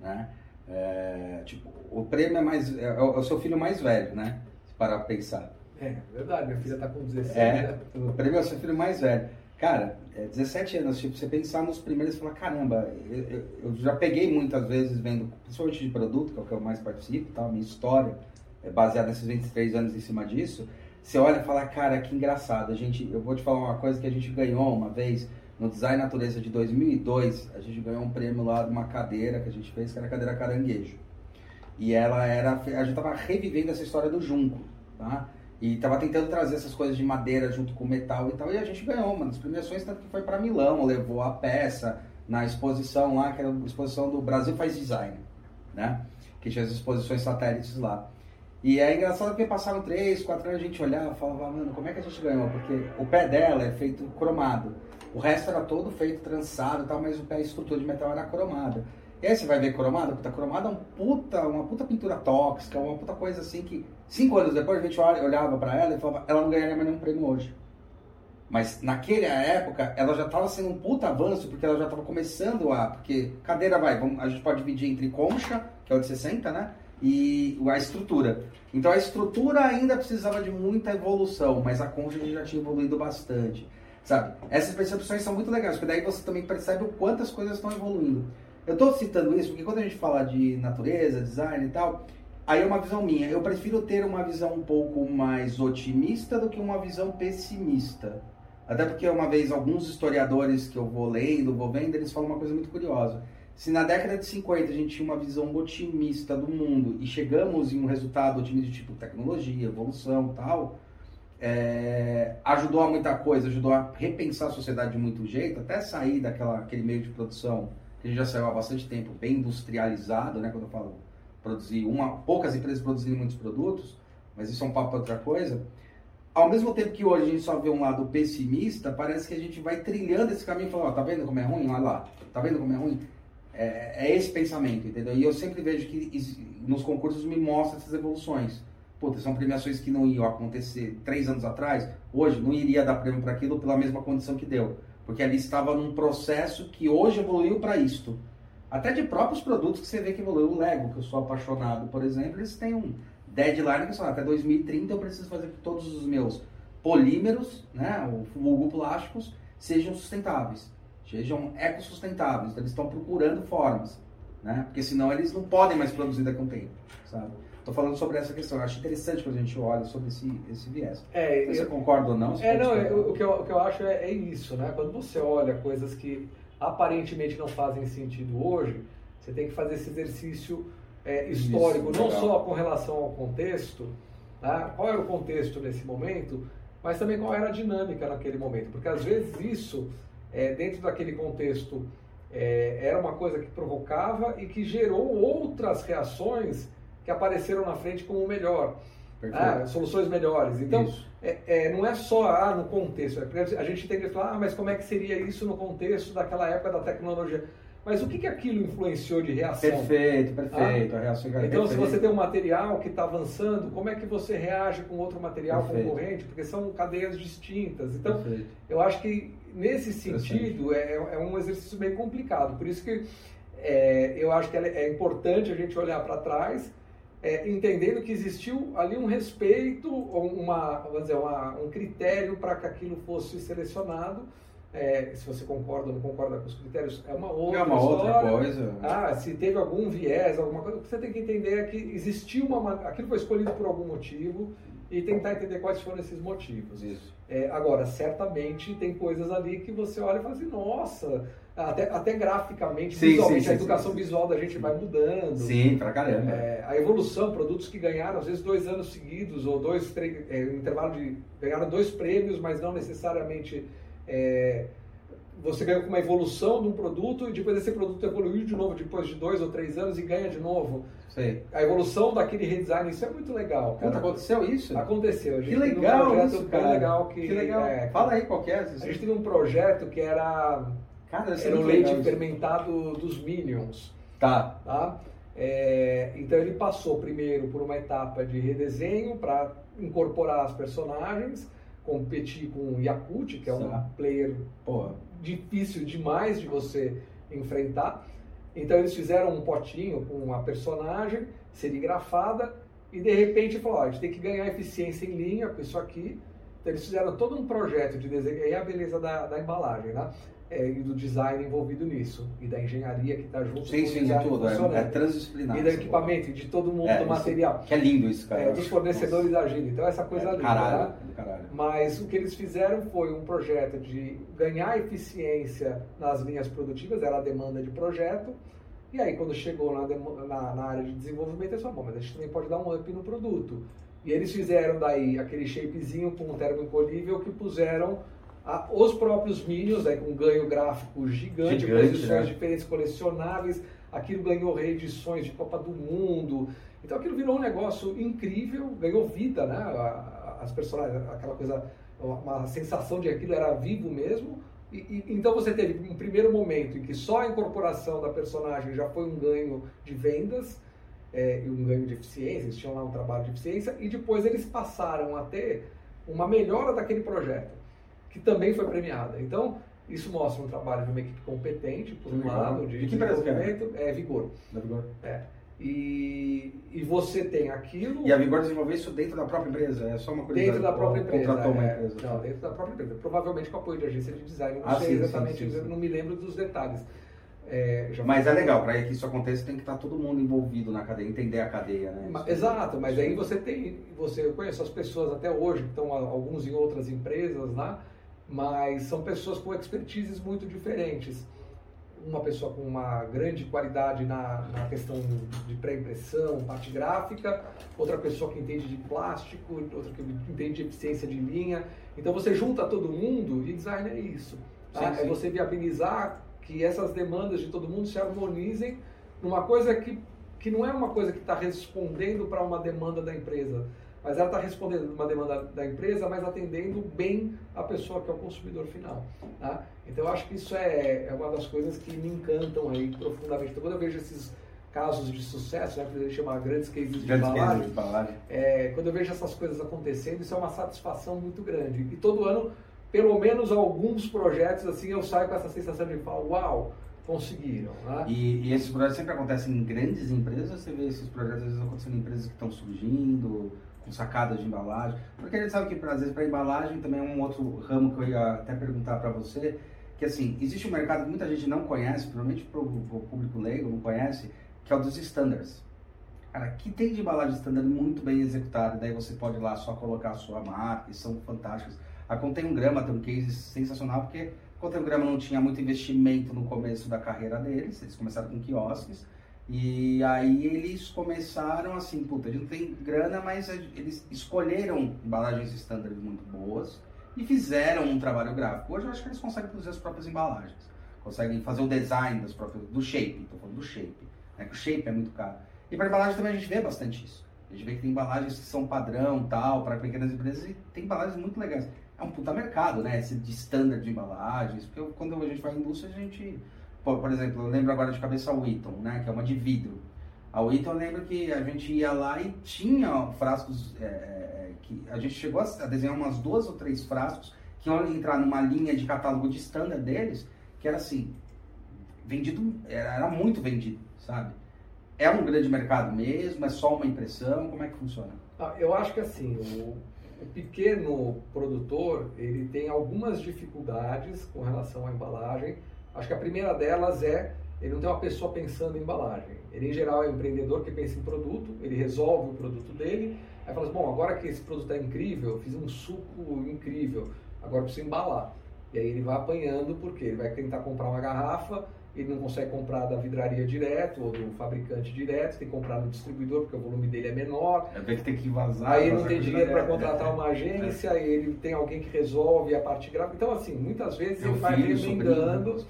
né? É, tipo, o prêmio é mais, é, é o seu filho mais velho, né? Se parar pra pensar. É, verdade, minha filha tá com 16, é, né? O prêmio é o seu filho mais velho. Cara, é 17 anos, tipo, você pensar nos primeiros e falar, caramba, eu, eu, já peguei muitas vezes vendo, principalmente de produto, que é o que eu mais participo, tá? minha história é baseada nesses 23 anos em cima disso. Você olha e fala, cara, que engraçado. A gente, eu vou te falar uma coisa que a gente ganhou uma vez no Design Natureza de 2002. A gente ganhou um prêmio lá de uma cadeira que a gente fez, que era a cadeira caranguejo. E ela era, a gente tava revivendo essa história do junco, tá? E tava tentando trazer essas coisas de madeira junto com metal e tal. E a gente ganhou uma das premiações, tanto que foi para Milão, levou a peça na exposição lá, que era a exposição do Brasil Faz Design, né? Que tinha as exposições satélites lá. E é engraçado porque passaram três, quatro anos a gente olhava e falava, mano, como é que a gente ganhou? Porque o pé dela é feito cromado. O resto era todo feito trançado e tal, mas o pé, a estrutura de metal era cromada. E aí você vai ver cromada, puta, cromada é um puta, uma puta pintura tóxica, uma puta coisa assim que cinco anos depois a gente olhava para ela e falava, ela não ganharia mais nenhum prêmio hoje. Mas naquela época ela já estava sendo um puta avanço, porque ela já estava começando a. Porque cadeira vai, vamos, a gente pode dividir entre concha, que é o de 60, né? E a estrutura. Então a estrutura ainda precisava de muita evolução, mas a concha a gente já tinha evoluído bastante. Sabe? Essas percepções são muito legais, porque daí você também percebe o quanto as coisas estão evoluindo. Eu estou citando isso porque quando a gente fala de natureza, design e tal, aí é uma visão minha. Eu prefiro ter uma visão um pouco mais otimista do que uma visão pessimista. Até porque uma vez alguns historiadores que eu vou lendo, vou vendo, eles falam uma coisa muito curiosa. Se na década de 50 a gente tinha uma visão otimista do mundo e chegamos em um resultado otimista tipo tecnologia, evolução tal, é, ajudou a muita coisa, ajudou a repensar a sociedade de muito jeito, até sair daquela aquele meio de produção que já saiu há bastante tempo, bem industrializado, né? Quando eu falo produzir uma, poucas empresas produzindo muitos produtos, mas isso é um papo para outra coisa. Ao mesmo tempo que hoje a gente só vê um lado pessimista, parece que a gente vai trilhando esse caminho e fala, ó, tá vendo como é ruim? Olha lá, tá vendo como é ruim? É, é esse pensamento, entendeu? E eu sempre vejo que nos concursos me mostra essas evoluções puta, são premiações que não iam acontecer três anos atrás, hoje não iria dar prêmio para aquilo pela mesma condição que deu. Porque ali estava num processo que hoje evoluiu para isto. Até de próprios produtos que você vê que evoluiu. O Lego, que eu sou apaixonado, por exemplo, eles têm um deadline que até 2030 eu preciso fazer que todos os meus polímeros, né, o plásticos, sejam sustentáveis, sejam ecossustentáveis. Então, eles estão procurando formas, né? Porque senão eles não podem mais produzir daqui a um tempo, sabe? Estou falando sobre essa questão. Eu acho interessante quando a gente olha sobre esse, esse viés. É, você eu, concorda ou não? É, não, eu, o, que eu, o que eu acho é, é, isso, né? Quando você olha coisas que aparentemente não fazem sentido hoje, você tem que fazer esse exercício é, histórico, isso, não só com relação ao contexto, né? qual era o contexto nesse momento, mas também qual era a dinâmica naquele momento. Porque às vezes isso, é, dentro daquele contexto, é, era uma coisa que provocava e que gerou outras reações que apareceram na frente como o melhor. Ah, soluções melhores. Então, é, é, não é só ah, no contexto. É a gente tem que falar, ah, mas como é que seria isso no contexto daquela época da tecnologia? Mas o que, que aquilo influenciou de reação? Perfeito, perfeito. Ah? A reação é então, se você tem um material que está avançando, como é que você reage com outro material perfeito. concorrente? Porque são cadeias distintas. Então, perfeito. eu acho que nesse sentido é, é, um exercício bem complicado. Por isso que é, eu acho que é importante a gente olhar para trás é, entendendo que existiu ali um respeito, uma, vamos dizer, uma, um critério para que aquilo fosse selecionado. É, se você concorda ou não concorda com os critérios, é uma outra, é uma outra coisa. Ah, se teve algum viés, alguma coisa, o que você tem que entender é que existiu uma. Aquilo foi escolhido por algum motivo e tentar entender quais foram esses motivos. Isso. É, agora, certamente tem coisas ali que você olha e fala assim, nossa, até, até graficamente, sim, visualmente, sim, a educação sim, visual da gente vai mudando. Sim, pra caramba. É, a evolução, produtos que ganharam, às vezes, dois anos seguidos, ou dois, é, um intervalo de. ganharam dois prêmios, mas não necessariamente. É, você ganha com uma evolução de um produto e depois esse produto evoluiu de novo depois de dois ou três anos e ganha de novo. Sei. A evolução daquele redesign, isso é muito legal. Cara. aconteceu isso? Aconteceu. que legal um isso, cara. Legal que, que legal. É, Fala aí qual é. A gente teve um projeto que era Cara, era o leite fermentado dos Minions. Tá. tá? É, então ele passou primeiro por uma etapa de redesenho para incorporar as personagens, competir com o Yakut, que é um player pô, difícil demais de você enfrentar. Então eles fizeram um potinho com a personagem serigrafada e de repente falou, a gente tem que ganhar eficiência em linha com isso aqui. Então eles fizeram todo um projeto de desenho, aí a beleza da, da embalagem, né? É, e do design envolvido nisso, e da engenharia que está junto sim, com sim, o design tudo, é, é transdisciplinar. E do equipamento, de todo mundo, é, do material. Que é lindo isso, cara. É, dos fornecedores da Gina. Então, essa coisa é, linda. Caralho, né? caralho. Mas o que eles fizeram foi um projeto de ganhar eficiência nas linhas produtivas, era a demanda de projeto, e aí, quando chegou na, na, na área de desenvolvimento, eles falaram, bom, mas a gente também pode dar um up no produto. E eles fizeram daí aquele shapezinho com um termoencolhível que puseram os próprios Minions, né, com um ganho gráfico gigante, gigante posições né? diferentes colecionáveis, aquilo ganhou reedições de Copa do Mundo. Então aquilo virou um negócio incrível, ganhou vida, né? As personagens, aquela coisa, uma sensação de que aquilo era vivo mesmo. E, e, então você teve um primeiro momento em que só a incorporação da personagem já foi um ganho de vendas é, e um ganho de eficiência, eles tinham lá um trabalho de eficiência, e depois eles passaram a ter uma melhora daquele projeto. Que também foi premiada. Então, isso mostra um trabalho de uma equipe competente, por um lado, de, de que desenvolvimento, é Vigor. Da Vigor. É. E, e você tem aquilo. E a Vigor desenvolveu isso dentro da própria empresa? É só uma coisa Dentro da própria empresa. Contratou uma é, empresa. Não, dentro da própria empresa. Provavelmente com apoio de agência de design. Não Ah, sei sim, exatamente, sim, sim, não me lembro dos detalhes. É, Mas é legal, para que isso aconteça tem que estar todo mundo envolvido na cadeia, entender a cadeia, né? Isso- Exato, mas aí você tem, você eu conheço as pessoas até hoje que estão alguns em outras empresas lá, mas são pessoas com expertises muito diferentes. Uma pessoa com uma grande qualidade na, na questão de pré-impressão, parte gráfica, outra pessoa que entende de plástico, outra que entende de eficiência de linha. Então você junta todo mundo e design é isso. tá? Sim, É sim. você viabilizar que essas demandas de todo mundo se harmonizem numa coisa que que não é uma coisa que está respondendo para uma demanda da empresa, mas ela está respondendo uma demanda da empresa, mas atendendo bem a pessoa que é o consumidor final. Tá? Então eu acho que isso é, é uma das coisas que me encantam aí profundamente. Então quando eu vejo esses casos de sucesso, né, que a gente chama grandes cases de Grandes embalagem, cases de embalagem. é, quando eu vejo essas coisas acontecendo, isso é uma satisfação muito grande. E todo ano, pelo menos alguns projetos, assim, eu saio com essa sensação de falar, uau, conseguiram. Né? E, e esses projetos sempre acontecem em grandes empresas, você vê esses projetos às vezes acontecendo em empresas que estão surgindo, com sacadas de embalagem. Porque a gente sabe que, às vezes, para embalagem também é um outro ramo que eu ia até perguntar para você, que assim, existe um mercado que muita gente não conhece, provavelmente para o público leigo não conhece, que é o dos standards. Cara, que tem de embalagem standard muito bem executada, daí você pode ir lá só colocar a sua marca, e são fantásticas. A Contém um Grama tem um case sensacional, porque a Contém um Grama não tinha muito investimento no começo da carreira deles, eles começaram com quiosques, e aí eles começaram assim, puta, a gente não tem grana, mas eles escolheram embalagens standard muito boas e fizeram um trabalho gráfico. Hoje eu acho que eles conseguem produzir as próprias embalagens, conseguem fazer o design das próprias, do shape, tô falando do shape, né, que o shape é muito caro. E para embalagem também a gente vê bastante isso. A gente vê que tem embalagens que são padrão, tal, para pequenas empresas e tem embalagens muito legais. É um puta mercado, né? Esse de standard de embalagens. Porque quando a gente vai em indústria, a gente. Por, por exemplo, eu lembro agora de cabeça a Wheaton, né? Que é uma de vidro. A Wheaton eu lembro que a gente ia lá e tinha frascos. é, é, que a gente chegou a, desenhar umas duas ou três frascos que iam entrar numa linha de catálogo de standard deles, que era assim. Vendido. Era, era muito vendido, sabe? É um grande mercado mesmo? É só uma impressão? Como é que funciona? Ah, Eu acho que assim, o, o pequeno produtor, ele tem algumas dificuldades com relação à embalagem. Acho que a primeira delas é ele não tem uma pessoa pensando em embalagem. Ele, em geral, é um empreendedor que pensa em produto, ele resolve o produto dele, aí fala assim, bom, agora que esse produto é incrível, eu fiz um suco incrível, agora preciso embalar. E aí ele vai apanhando, porque ele vai tentar comprar uma garrafa, ele não consegue comprar da vidraria direto ou do fabricante direto, tem que comprar no distribuidor porque o volume dele é menor. É que tem que vazar. Aí ele não tem dinheiro para dela. contratar uma agência, aí ele tem alguém que resolve a parte gráfica. Então, assim, muitas vezes Meu ele vai remendando,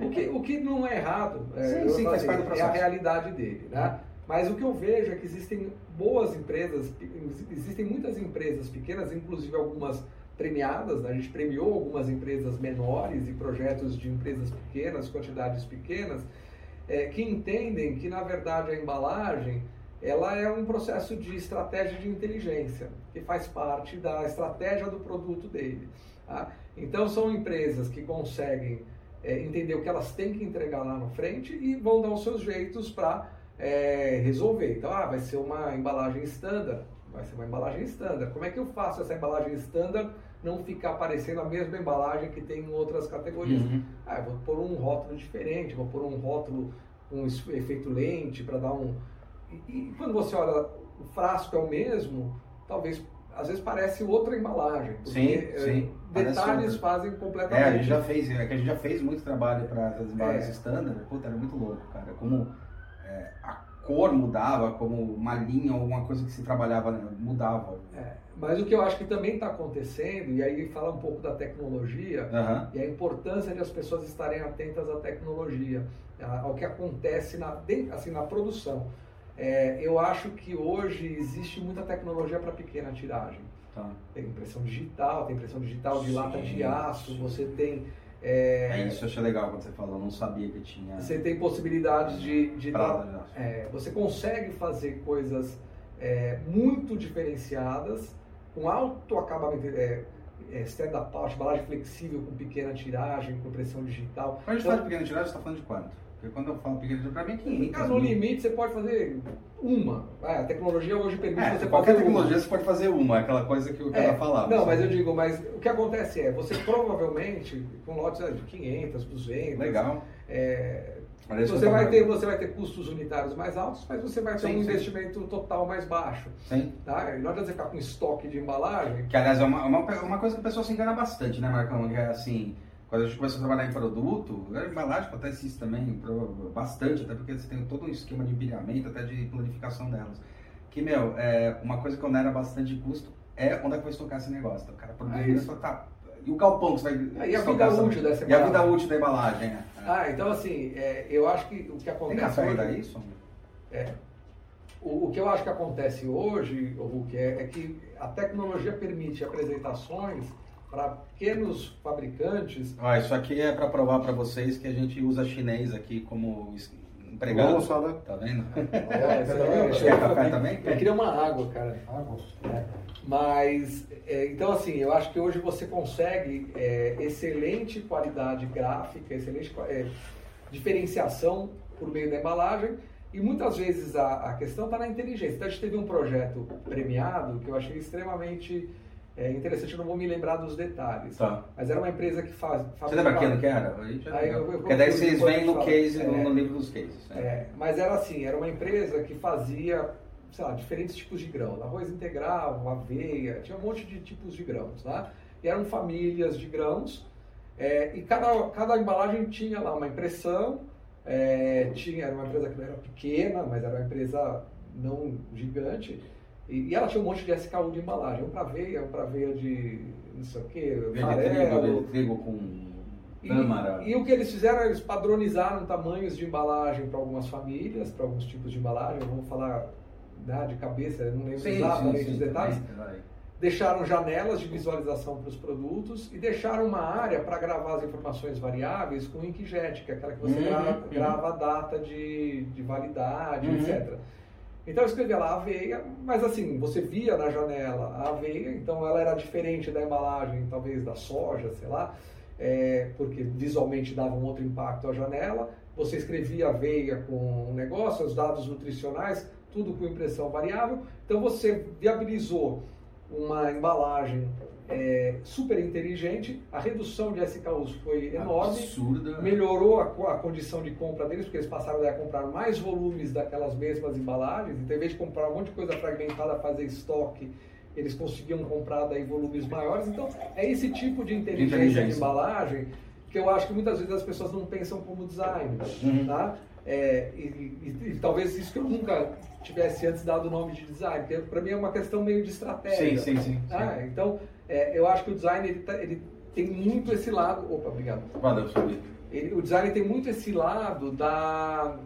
o que, o que não é errado, é, Sim, eu sim, falei, faz parte do é a realidade dele, né? Mas o que eu vejo é que existem boas empresas, existem muitas empresas pequenas, inclusive algumas premiadas, né? a gente premiou algumas empresas menores e projetos de empresas pequenas, quantidades pequenas, é, que entendem que na verdade a embalagem ela é um processo de estratégia de inteligência que faz parte da estratégia do produto dele. tá? Então são empresas que conseguem é, entender o que elas têm que entregar lá na frente e vão dar os seus jeitos para resolver. Então, ah, vai ser uma embalagem standard, vai ser uma embalagem standard. Como é que eu faço essa embalagem standard não ficar parecendo a mesma embalagem que tem em outras categorias? Uhum. Ah, eu vou pôr um rótulo diferente, vou pôr um rótulo com um efeito lente para dar um. E, e quando você olha, o frasco é o mesmo, talvez às vezes parece outra embalagem. Porque Sim, eh, sim, detalhes outra. fazem É, a completamente. gente já fez, é que a gente já fez muito trabalho para as embalagens É. standard. Puta, era muito louco, cara. Como é, a cor mudava, como uma linha ou uma coisa que se trabalhava né, mudava. É, mas o que eu acho que também está acontecendo, e aí fala um pouco da tecnologia, Aham. e a importância de as pessoas estarem atentas à tecnologia, ao que acontece na, assim, na produção. É, eu acho que hoje existe muita tecnologia para pequena tiragem. Tá. Tem impressão digital, tem impressão digital de Sim, lata de aço, sim. você tem, É, é, isso eu achei legal quando você falou, eu não sabia que tinha você tem possibilidades de, de prata já. É, você consegue fazer coisas é, muito diferenciadas, com alto acabamento, é, é, stand-up pouch, embalagem flexível com pequena tiragem, com impressão digital. Quando a gente Então, fala de pequena tiragem, você está falando de quanto? Porque quando eu falo tiragem, para mim é 500. Ah, no mil. limite você pode fazer uma. Vai, a tecnologia hoje permite É, você qualquer fazer uma. tecnologia você pode fazer uma, aquela coisa que o cara É, falava. Não, assim. mas eu digo, mas o que acontece é, você provavelmente, com lotes de 500, 200, Legal. é, que você, vai ter, você vai ter custos unitários mais altos, mas você vai ter Sim, um sim. investimento total mais baixo. Sim. Tá? E não adianta você ficar com estoque de embalagem. Que, aliás, é uma, uma, uma coisa que a pessoa se engana bastante, né, Marcão? Que é assim, quando a gente começa a trabalhar em produto, a embalagem acontece isso também, bastante, até porque você tem todo um esquema de empilhamento, até de planificação delas. Que, meu, é, uma coisa que onera bastante de custo é onde é que vai estocar esse negócio. O cara É isso. você fala, tá, e o galpão que você vai Ah, e a vida útil dessa E a vida embalagem? útil da embalagem, né? Ah, então assim, é, eu acho que o que Tem acontece café hoje- isso? É. O, o que eu acho que acontece hoje, o Hulk, é, é que a tecnologia permite apresentações para pequenos fabricantes. Ó, isso aqui é para provar para vocês que a gente usa chinês aqui como empregado. Vamos falar. Tá vendo? [LAUGHS] Aí, Você quer café também? Eu queria uma água, cara. Ah, bom. Mas, é, então assim, eu acho que hoje você consegue é, excelente qualidade gráfica, excelente é, diferenciação por meio da embalagem e muitas vezes a, a questão está na inteligência. Então a gente teve um projeto premiado que eu achei extremamente é, interessante, eu não vou me lembrar dos detalhes, Tá. mas era uma empresa que faz... Você lembra que ano que era? Aí Aí eu- eu Porque daí vocês eu no case, no, É. no livro dos cases. né? É, mas era assim, era uma empresa que fazia, sei lá, diferentes tipos de grãos. Arroz integral, aveia, tinha um monte de tipos de grãos, tá? E eram famílias de grãos, é, e cada, cada embalagem tinha lá uma impressão, é, tinha, era uma empresa que não era pequena, mas era uma empresa não gigante, e, e ela tinha um monte de SKU de embalagem, um para aveia, um para aveia de não sei o trigo, farelo, de trigo com e, tâmara. e o que eles fizeram, eles padronizaram tamanhos de embalagem para algumas famílias, para alguns tipos de embalagem. Vamos falar né, de cabeça, não lembro Sim, exatamente sim, sim, os detalhes. também. Deixaram janelas de visualização para os produtos e deixaram uma área para gravar as informações variáveis com inkjet, que é aquela que você Uhum, gra- uhum. grava a data de, de validade, Uhum. etc. Então eu escrevia lá aveia, mas assim, você via na janela a aveia, então ela era diferente da embalagem, talvez da soja, sei lá, é, porque visualmente dava um outro impacto à janela. Você escrevia aveia com um negócio, os dados nutricionais, tudo com impressão variável. Então você viabilizou uma embalagem é, super inteligente, a redução de SKUs foi enorme Absurda. melhorou a, a condição de compra deles, porque eles passaram a comprar mais volumes daquelas mesmas embalagens, então, em vez de comprar um monte de coisa fragmentada, fazer estoque, eles conseguiam comprar daí volumes maiores. Então, é esse tipo de inteligência, de Inteligência. embalagem que eu acho que muitas vezes as pessoas não pensam como design, Uhum. tá? É, e, e- e talvez isso que eu nunca tivesse antes dado o nome de design, porque para mim é uma questão meio de estratégia. Sim, sim, sim. sim. Ah, então, é, eu acho que o design ele, tá- ele tem muito esse lado. Opa, obrigado. Valeu. Ele- o design tem muito esse lado da,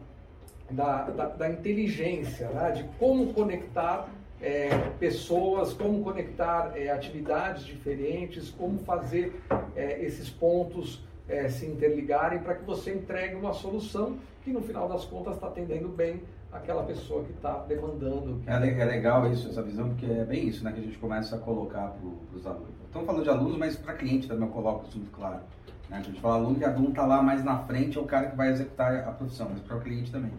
da, da, da inteligência, né? de como conectar é, pessoas, como conectar é, atividades diferentes, como fazer é, esses pontos é, se interligarem para que você entregue uma solução que no final das contas está atendendo bem aquela pessoa que está demandando. que- É, é legal isso, essa visão, porque é bem isso né, que a gente começa a colocar para os alunos. Estamos falando de alunos, mas para cliente também eu coloco isso muito claro. Né? A gente fala aluno que aluno está lá mais na frente, é o cara que vai executar a profissão, mas para o cliente também.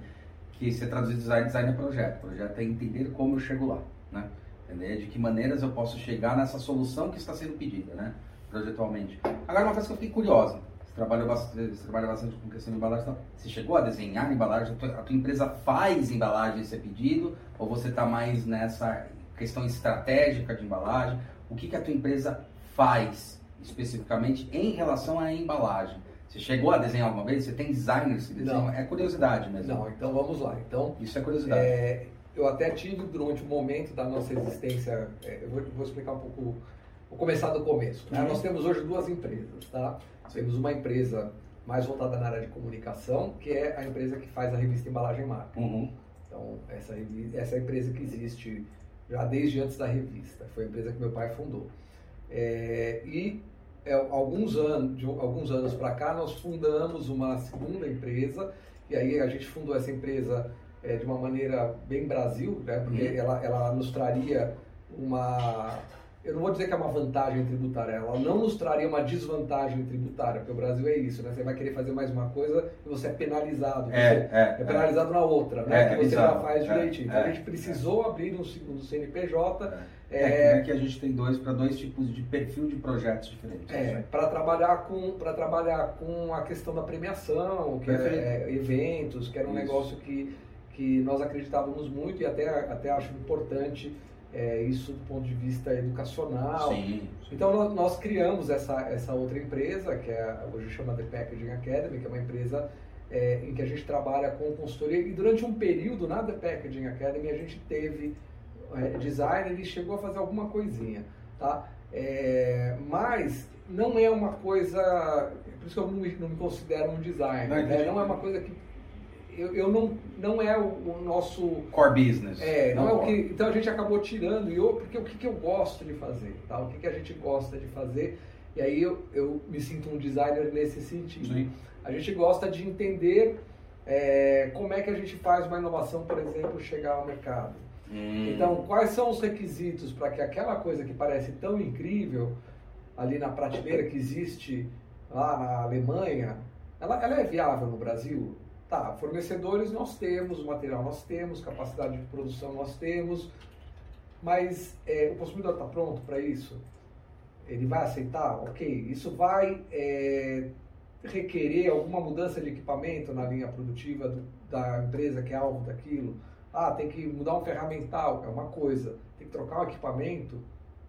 Que você traduzir design, design é projeto. Projeto é entender como eu chego lá. Né? Entender de que maneiras eu posso chegar nessa solução que está sendo pedida, né? projetualmente. Agora, uma coisa que eu fiquei curiosa. Trabalha bastante, você trabalha bastante com questão de embalagem. Então, você chegou a desenhar embalagem? A tua, a tua empresa faz embalagem ser pedido? Ou você está mais nessa questão estratégica de embalagem? O que, que a tua empresa faz especificamente em relação à embalagem? Você chegou a desenhar alguma vez? Você tem designers que desenham? Não. É curiosidade mesmo. Não, então vamos lá. Então, Isso é curiosidade. É, eu até tive durante um momento da nossa existência, é, eu vou, vou explicar um pouco, vou começar do começo. né? Uhum. Nós temos hoje duas empresas, tá? Temos uma empresa mais voltada na área de comunicação, que é a empresa que faz a revista Embalagem Marca. Uhum. Então, essa, essa é a empresa que existe já desde antes da revista. Foi a empresa que meu pai fundou. É, e é, alguns anos, de alguns anos para cá, nós fundamos uma segunda empresa, e aí a gente fundou essa empresa é, de uma maneira bem Brasil, né, porque Uhum. ela, ela nos traria uma, eu não vou dizer que é uma vantagem tributária, ela não nos traria uma desvantagem tributária, porque o Brasil é isso, né? Você vai querer fazer mais uma coisa e você é penalizado. É, você é, é penalizado é. na outra, né? É, que você bizarro. já faz É, direitinho. Então é, a gente precisou abrir um segundo CNPJ É, é, é que a gente tem dois para dois tipos de perfil de projetos diferentes. é, para trabalhar com para trabalhar com a questão da premiação, que é, é, eventos, que era um Isso. negócio que, que nós acreditávamos muito e até, até acho importante é, isso do ponto de vista educacional. Sim. Então nós, nós criamos essa, essa outra empresa, que é, hoje chama The Packaging Academy, que é uma empresa é, em que a gente trabalha com consultoria. E durante um período na The Packaging Academy a gente teve é, designer e chegou a fazer alguma coisinha. Tá? É, mas não é uma coisa. Por isso que eu não me, não me considero um designer. Não, né? Não é uma coisa que. Eu, eu não, não é o, o nosso Core business. é, não, é o que, então a gente acabou tirando, e eu, porque o que, que eu gosto de fazer, tá? O que, que a gente gosta de fazer, e aí eu, eu me sinto um designer nesse sentido. Sim. A gente gosta de entender é, como é que a gente faz uma inovação, por exemplo, chegar ao mercado. Hum. Então, quais são os requisitos para que aquela coisa que parece tão incrível ali na prateleira que existe lá na Alemanha, ela, ela é viável no Brasil? Tá, fornecedores nós temos, material nós temos, capacidade de produção nós temos, mas é, o consumidor está pronto para isso? Ele vai aceitar? Ok, isso vai é, requerer alguma mudança de equipamento na linha produtiva do- da empresa que é alvo daquilo? Ah, tem que mudar um ferramental, é uma coisa. Tem que trocar o equipamento,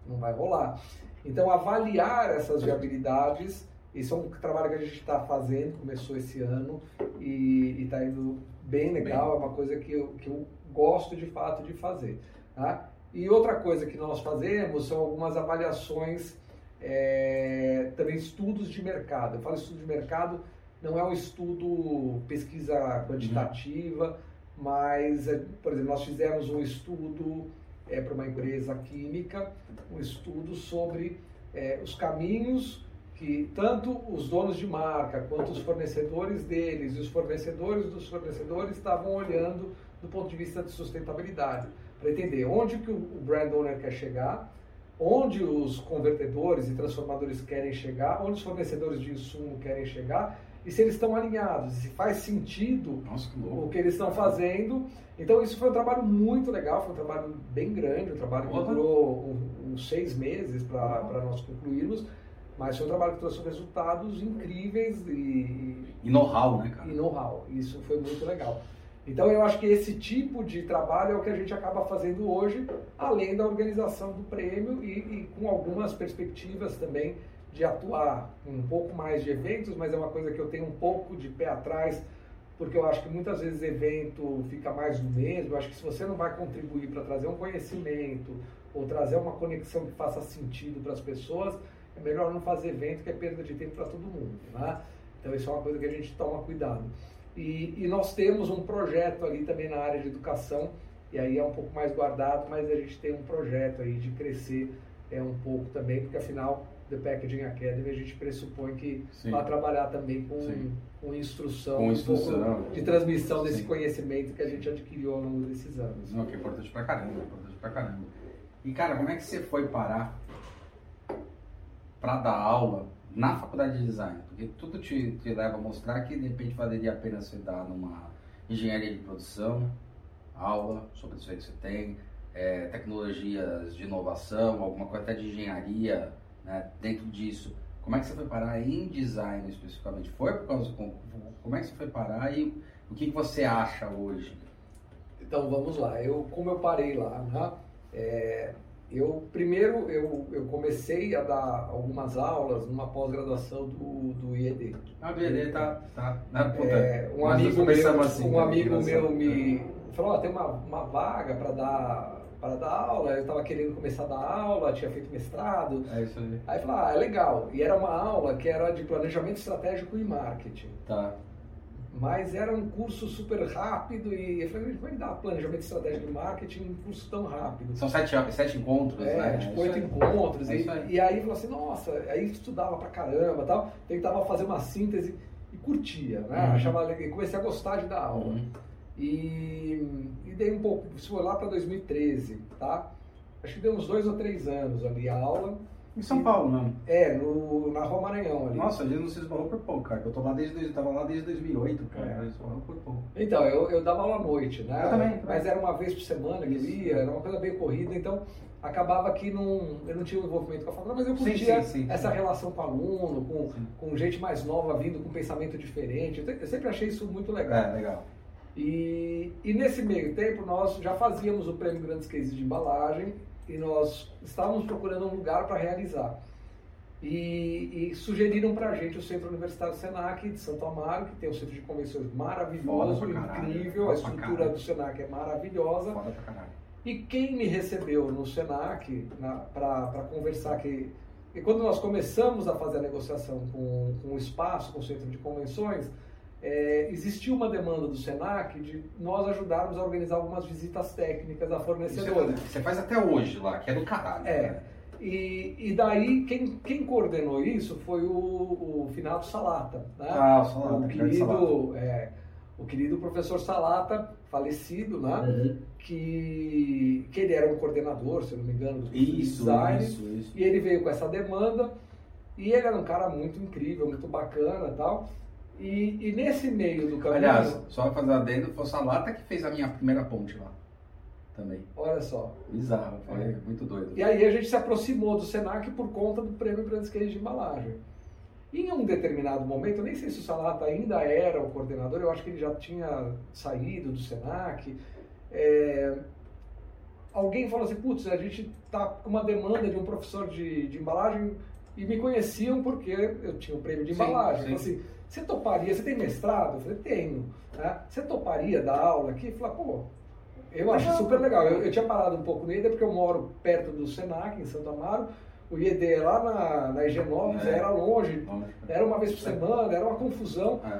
não vai rolar. Então, avaliar essas viabilidades, isso é um trabalho que a gente está fazendo, começou esse ano e está indo bem legal, é uma coisa que eu, que eu gosto de fato de fazer. Tá? E outra coisa que nós fazemos são algumas avaliações, é, também estudos de mercado. Eu falo estudo de mercado, não é um estudo pesquisa quantitativa, mas, é, por exemplo, nós fizemos um estudo é, para uma empresa química, um estudo sobre é, os caminhos que tanto os donos de marca quanto os fornecedores deles e os fornecedores dos fornecedores estavam olhando do ponto de vista de sustentabilidade, para entender onde que o brand owner quer chegar, onde os convertedores e transformadores querem chegar, onde os fornecedores de insumo querem chegar e se eles estão alinhados, se faz sentido Nossa, que o que eles estão fazendo. Então isso foi um trabalho muito legal, foi um trabalho bem grande, um trabalho que durou um- uns seis meses para nós concluirmos, mas foi um trabalho que trouxe resultados incríveis e, E know-how, né, cara? e know-how. Isso foi muito legal. Então eu acho que esse tipo de trabalho é o que a gente acaba fazendo hoje, além da organização do prêmio e, e com algumas perspectivas também de atuar um pouco mais de eventos, mas é uma coisa que eu tenho um pouco de pé atrás, porque eu acho que muitas vezes evento fica mais do mesmo. Eu acho que se você não vai contribuir para trazer um conhecimento ou trazer uma conexão que faça sentido para as pessoas, é melhor não fazer evento que é perda de tempo para todo mundo. Né? Então isso é uma coisa que a gente toma cuidado. E, e nós temos um projeto ali também na área de educação, e aí é um pouco mais guardado, mas a gente tem um projeto aí de crescer é um pouco também, porque afinal, The Packaging Academy, a gente pressupõe que Sim. vai trabalhar também com, com instrução, Com um instrução. pouco de transmissão desse Sim. conhecimento que a gente adquiriu ao longo desses anos. Não, que é importante pra caramba, é importante pra caramba. E, cara, como é que você foi parar pra dar aula na faculdade de design? Porque tudo te, te leva a mostrar que, de repente, valeria a pena você dar numa engenharia de produção, aula sobre isso aí que você tem, é, tecnologias de inovação, alguma coisa até de engenharia, né, dentro disso. Como é que você foi parar em design especificamente? Foi por causa do Como é que você foi parar e o que você acha hoje? Então vamos lá, eu como eu parei lá, né? É, eu primeiro eu, eu comecei a dar algumas aulas numa pós-graduação do, do IED. A BD tá. tá na puta. É, um Mas amigo meu, assim, um cara, amigo meu me falou, ó, tem uma, uma vaga para dar para dar aula, eu estava querendo começar a dar aula, tinha feito mestrado. É isso aí. Aí eu falei, ah, é legal. E era uma aula que era de planejamento estratégico e marketing. Tá. Mas era um curso super rápido e eu falei, como é que dá planejamento estratégico e marketing um curso tão rápido? São sete, sete encontros, É, né? tipo, É oito aí. encontros. É e, aí. e aí falou assim, nossa, aí estudava pra caramba tal, tentava fazer uma síntese e curtia, né? Uhum. Achava comecei a gostar de dar aula. Uhum. E, e dei um pouco, isso foi lá para 2013, tá? acho que deu uns dois ou três anos ali a aula. Em São Paulo, não? É, no, na Rua Maranhão ali. Nossa, a gente não se esbarrou por pouco, cara. Eu tô lá desde, eu tava lá desde 2008, cara. É. Esbarrou por pouco. Então, eu, eu dava aula à noite, né? Eu também, também. Mas era uma vez por semana que ia, era uma coisa bem corrida, então acabava que não, eu não tinha um envolvimento com a faculdade, mas eu Sim, curtia sim, sim, essa sim. relação com aluno, com, Sim. com gente mais nova vindo com pensamento diferente. Eu te- Eu sempre achei isso muito legal. É, legal. E, e nesse meio tempo nós já fazíamos o prêmio Grandes Cases de Embalagem e nós estávamos procurando um lugar para realizar. E, e sugeriram para a gente o Centro Universitário Senac de Santo Amaro, que tem um centro de convenções maravilhoso, incrível, a estrutura do Senac é maravilhosa. E quem me recebeu no Senac para conversar que e quando nós começamos a fazer a negociação com, com o espaço, com o centro de convenções, é, existiu uma demanda do Senac de nós ajudarmos a organizar algumas visitas técnicas a Você, fornecedores. você faz até hoje lá, que é do caralho. É. né? E, e daí quem, quem coordenou isso foi o, o Finado Salata, né? Ah, o Salata, o querido, é, o querido professor Salata, falecido, né? Uhum. que, que ele era um coordenador, se não me engano, do Isso, design. isso, isso. E ele veio com essa demanda. E ele era um cara muito incrível, muito bacana e tal. E, e nesse meio do caminho, Aliás, só fazer adendo, foi o Salata que fez a minha primeira ponte lá. Também. olha só. Bizarro, foi É. muito doido. E aí a gente se aproximou do Senac por conta do prêmio Grandes Queijos de Embalagem. Em um determinado momento, nem sei se o Salata ainda era o coordenador, eu acho que ele já tinha saído do Senac. é, alguém falou assim, putz, a gente tá com uma demanda de um professor de, de embalagem e me conheciam porque eu tinha o prêmio de Sim, embalagem. sim. Falou assim, você toparia, você tem mestrado? Eu falei, tenho. né? Você toparia dar aula aqui? Eu falei, pô, eu acho Legal. super legal. Eu, eu tinha parado um pouco no IED porque eu moro perto do Senac, em Santo Amaro. O IED é lá na, na Higienópolis, É. era longe, era uma vez por semana, era uma confusão. É.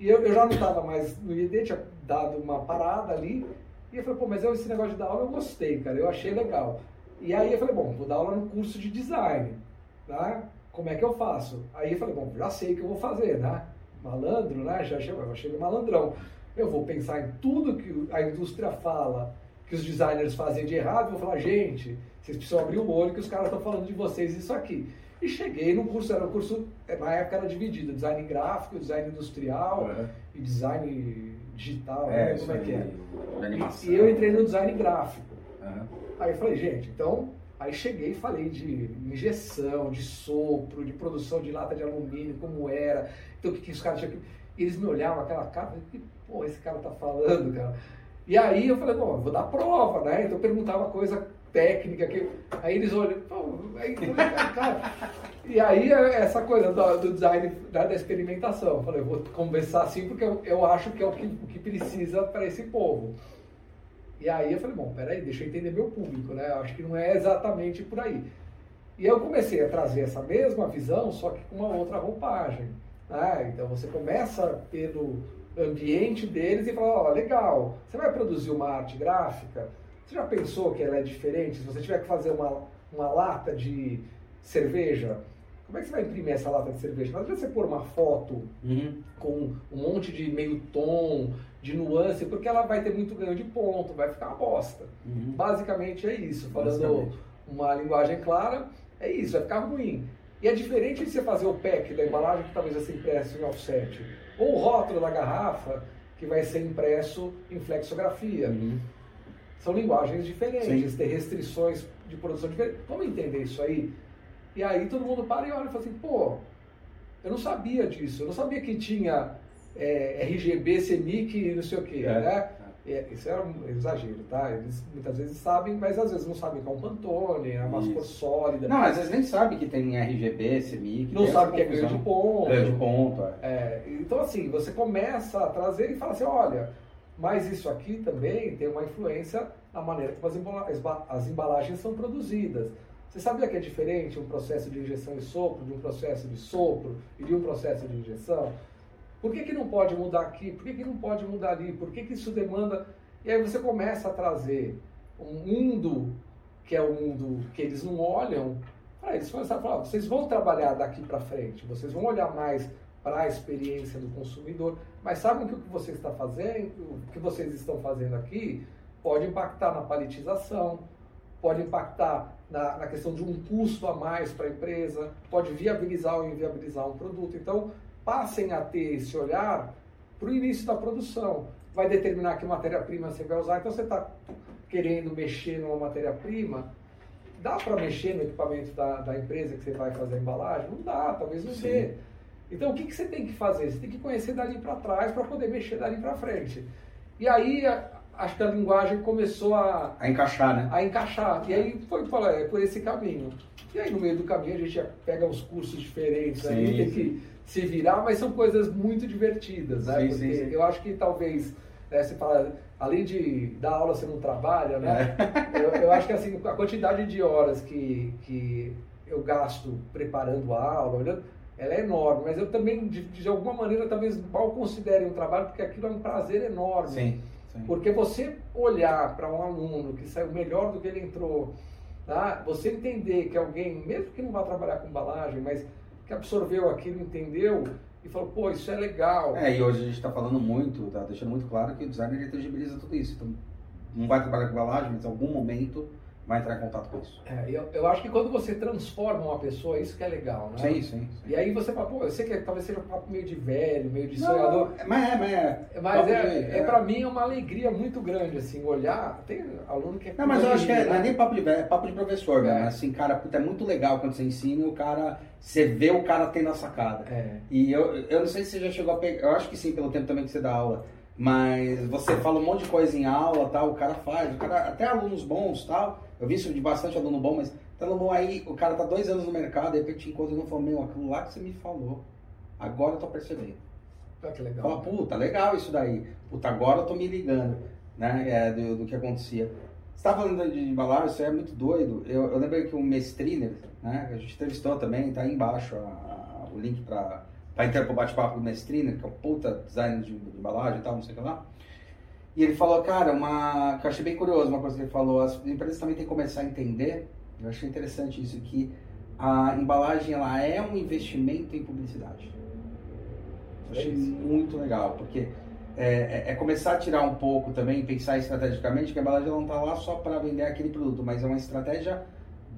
E eu, eu já não estava mais no IED, tinha dado uma parada ali. E eu falei, pô, mas eu, esse negócio de dar aula eu gostei, cara, eu achei legal. E aí eu falei, bom, vou dar aula no curso de design, tá? Como é que eu faço? Aí eu falei, bom, já sei o que eu vou fazer, né? Malandro, né? Já chego, eu chego malandrão. Eu vou pensar em tudo que a indústria fala, que os designers fazem de errado, vou falar, gente, vocês precisam abrir o olho que os caras estão falando de vocês isso aqui. E cheguei no curso, era um curso, na época era dividido, design gráfico, design industrial É. e design digital, É, né? como é que é. animação. E eu entrei no design gráfico. Aí eu falei, gente, então. Aí cheguei e falei de injeção, de sopro, de produção de lata de alumínio, como era. Então o que, que os caras tinham que. Eles me olhavam aquela cara, que porra esse cara tá falando, cara? E aí eu falei, bom, vou dar prova, né? Então eu perguntava coisa técnica que. Aí eles olham, pô, aí, cara. E aí é essa coisa do, do design da, da experimentação. Eu falei, eu vou conversar assim porque eu, eu acho que é o que, o que precisa para esse povo. E aí eu falei, bom, peraí, deixa eu entender meu público, né? Eu acho que não é exatamente por aí. E eu comecei a trazer essa mesma visão, só que com uma outra roupagem. Né? Então você começa pelo ambiente deles e fala, ó, legal, você vai produzir uma arte gráfica? Você já pensou que ela é diferente? Se você tiver que fazer uma, uma lata de cerveja, como é que você vai imprimir essa lata de cerveja? Não adianta você pôr uma foto Uhum. com um monte de meio tom, de nuance, porque ela vai ter muito ganho de ponto, vai ficar uma bosta. Uhum. Basicamente é isso. Falando uma linguagem clara, é isso, vai ficar ruim. E é diferente de você fazer o pack da embalagem que talvez vai ser impresso em offset, ou o rótulo da garrafa que vai ser impresso em flexografia. Uhum. São linguagens diferentes, Sim. tem restrições de produção diferentes. Vamos entender isso aí? E aí todo mundo para e olha e fala assim, pô, eu não sabia disso, eu não sabia que tinha é, RGB, CMYK, não sei o quê, É. né? É, isso era um exagero, tá? Eles muitas vezes sabem, mas às vezes não sabem que é um Pantone, é uma cor sólida. Não, às vezes nem sabe que tem RGB, CMYK. não sabe que é ganho de confusão. ponto. Ganho de ponto, é. É, então, assim, você começa a trazer e fala assim: olha, mas isso aqui também tem uma influência na maneira como as embalagens são produzidas. Você sabia que é diferente um processo de injeção e sopro de um processo de sopro e de um processo de injeção? Por que, que não pode mudar aqui? Por que, que não pode mudar ali? Por que, que isso demanda. E aí você começa a trazer um mundo que é o mundo que eles não olham para eles começarem a falar: vocês vão trabalhar daqui para frente, vocês vão olhar mais para a experiência do consumidor, mas sabem que o que você está fazendo, o que vocês estão fazendo aqui, pode impactar na paletização, pode impactar na, na questão de um custo a mais para a empresa, pode viabilizar ou inviabilizar um produto. Então, passem a ter esse olhar para o início da produção. Vai determinar que matéria-prima você vai usar. Então, você está querendo mexer numa matéria-prima, dá para mexer no equipamento da, da, empresa que você vai fazer a embalagem? Não dá, talvez não dê. Então, o que, que você tem que fazer? Você tem que conhecer dali para trás para poder mexer dali para frente. E aí, acho que a linguagem começou a... A encaixar, né? A encaixar. E aí, foi falar, é por esse caminho. E aí, no meio do caminho, a gente pega uns cursos diferentes, sim, aí tem que se virar, mas são coisas muito divertidas, né? Sim, Porque sim, eu acho que talvez, né, você fala, além de dar aula você não trabalha, né? É. [LAUGHS] Eu, eu, acho que assim, a quantidade de horas que, que eu gasto preparando a aula, olhando, ela é enorme, mas eu também, de, de alguma maneira, talvez mal considere um trabalho, porque aquilo é um prazer enorme. Sim, sim. Porque você olhar para um aluno que saiu melhor do que ele entrou, tá? você entender que alguém, mesmo que não vá trabalhar com embalagem, mas que absorveu aquilo, entendeu, e falou, pô, isso é legal. É, e hoje a gente está falando muito, tá deixando muito claro que o designer intangibiliza tudo isso. Então, não vai trabalhar com embalagem, mas em algum momento vai entrar em contato com isso. É, eu, eu acho que quando você transforma uma pessoa, isso que é legal, né? Sim, sim. sim. E aí você fala, pô, eu sei que talvez seja um papo meio de velho, meio de sonhador. Mas é, mas é. Mas é, é, é, pra mim é uma alegria muito grande, assim, olhar. Tem aluno que é. Não, mas eu acho que é, não é nem papo de velho, é papo de professor, né? Assim, cara, puta, é muito legal quando você ensina e o cara. Você vê o cara tendo a sacada. É. E eu, eu não sei se você já chegou a pegar. Eu acho que sim, pelo tempo também que você dá aula. Mas você fala um monte de coisa em aula, tal, o cara faz, o cara, até alunos bons, tal. Eu vi isso de bastante aluno bom, mas tá aluno bom aí, o cara tá dois anos no mercado, de repente encontra e falou, meu, aquilo lá que você me falou, agora eu tô percebendo. Ah, que legal. Fala, puta, legal isso daí. Puta, agora eu tô me ligando, né, é, do, do que acontecia. Você tá falando de embalagem, isso é muito doido. Eu, eu lembrei que o Mestriner, né, a gente entrevistou também, tá aí embaixo a, a, o link para para entrar pro bate-papo do Mestrina, que é um puta designer de, de embalagem e tal, não sei o que lá. E ele falou, cara, uma que eu achei bem curioso, uma coisa que ele falou, as empresas também têm que começar a entender, eu achei interessante isso, que a embalagem ela é um investimento em publicidade. Eu achei é muito legal, porque é, é, é, começar a tirar um pouco também, pensar estrategicamente, que a embalagem não está lá só para vender aquele produto, mas é uma estratégia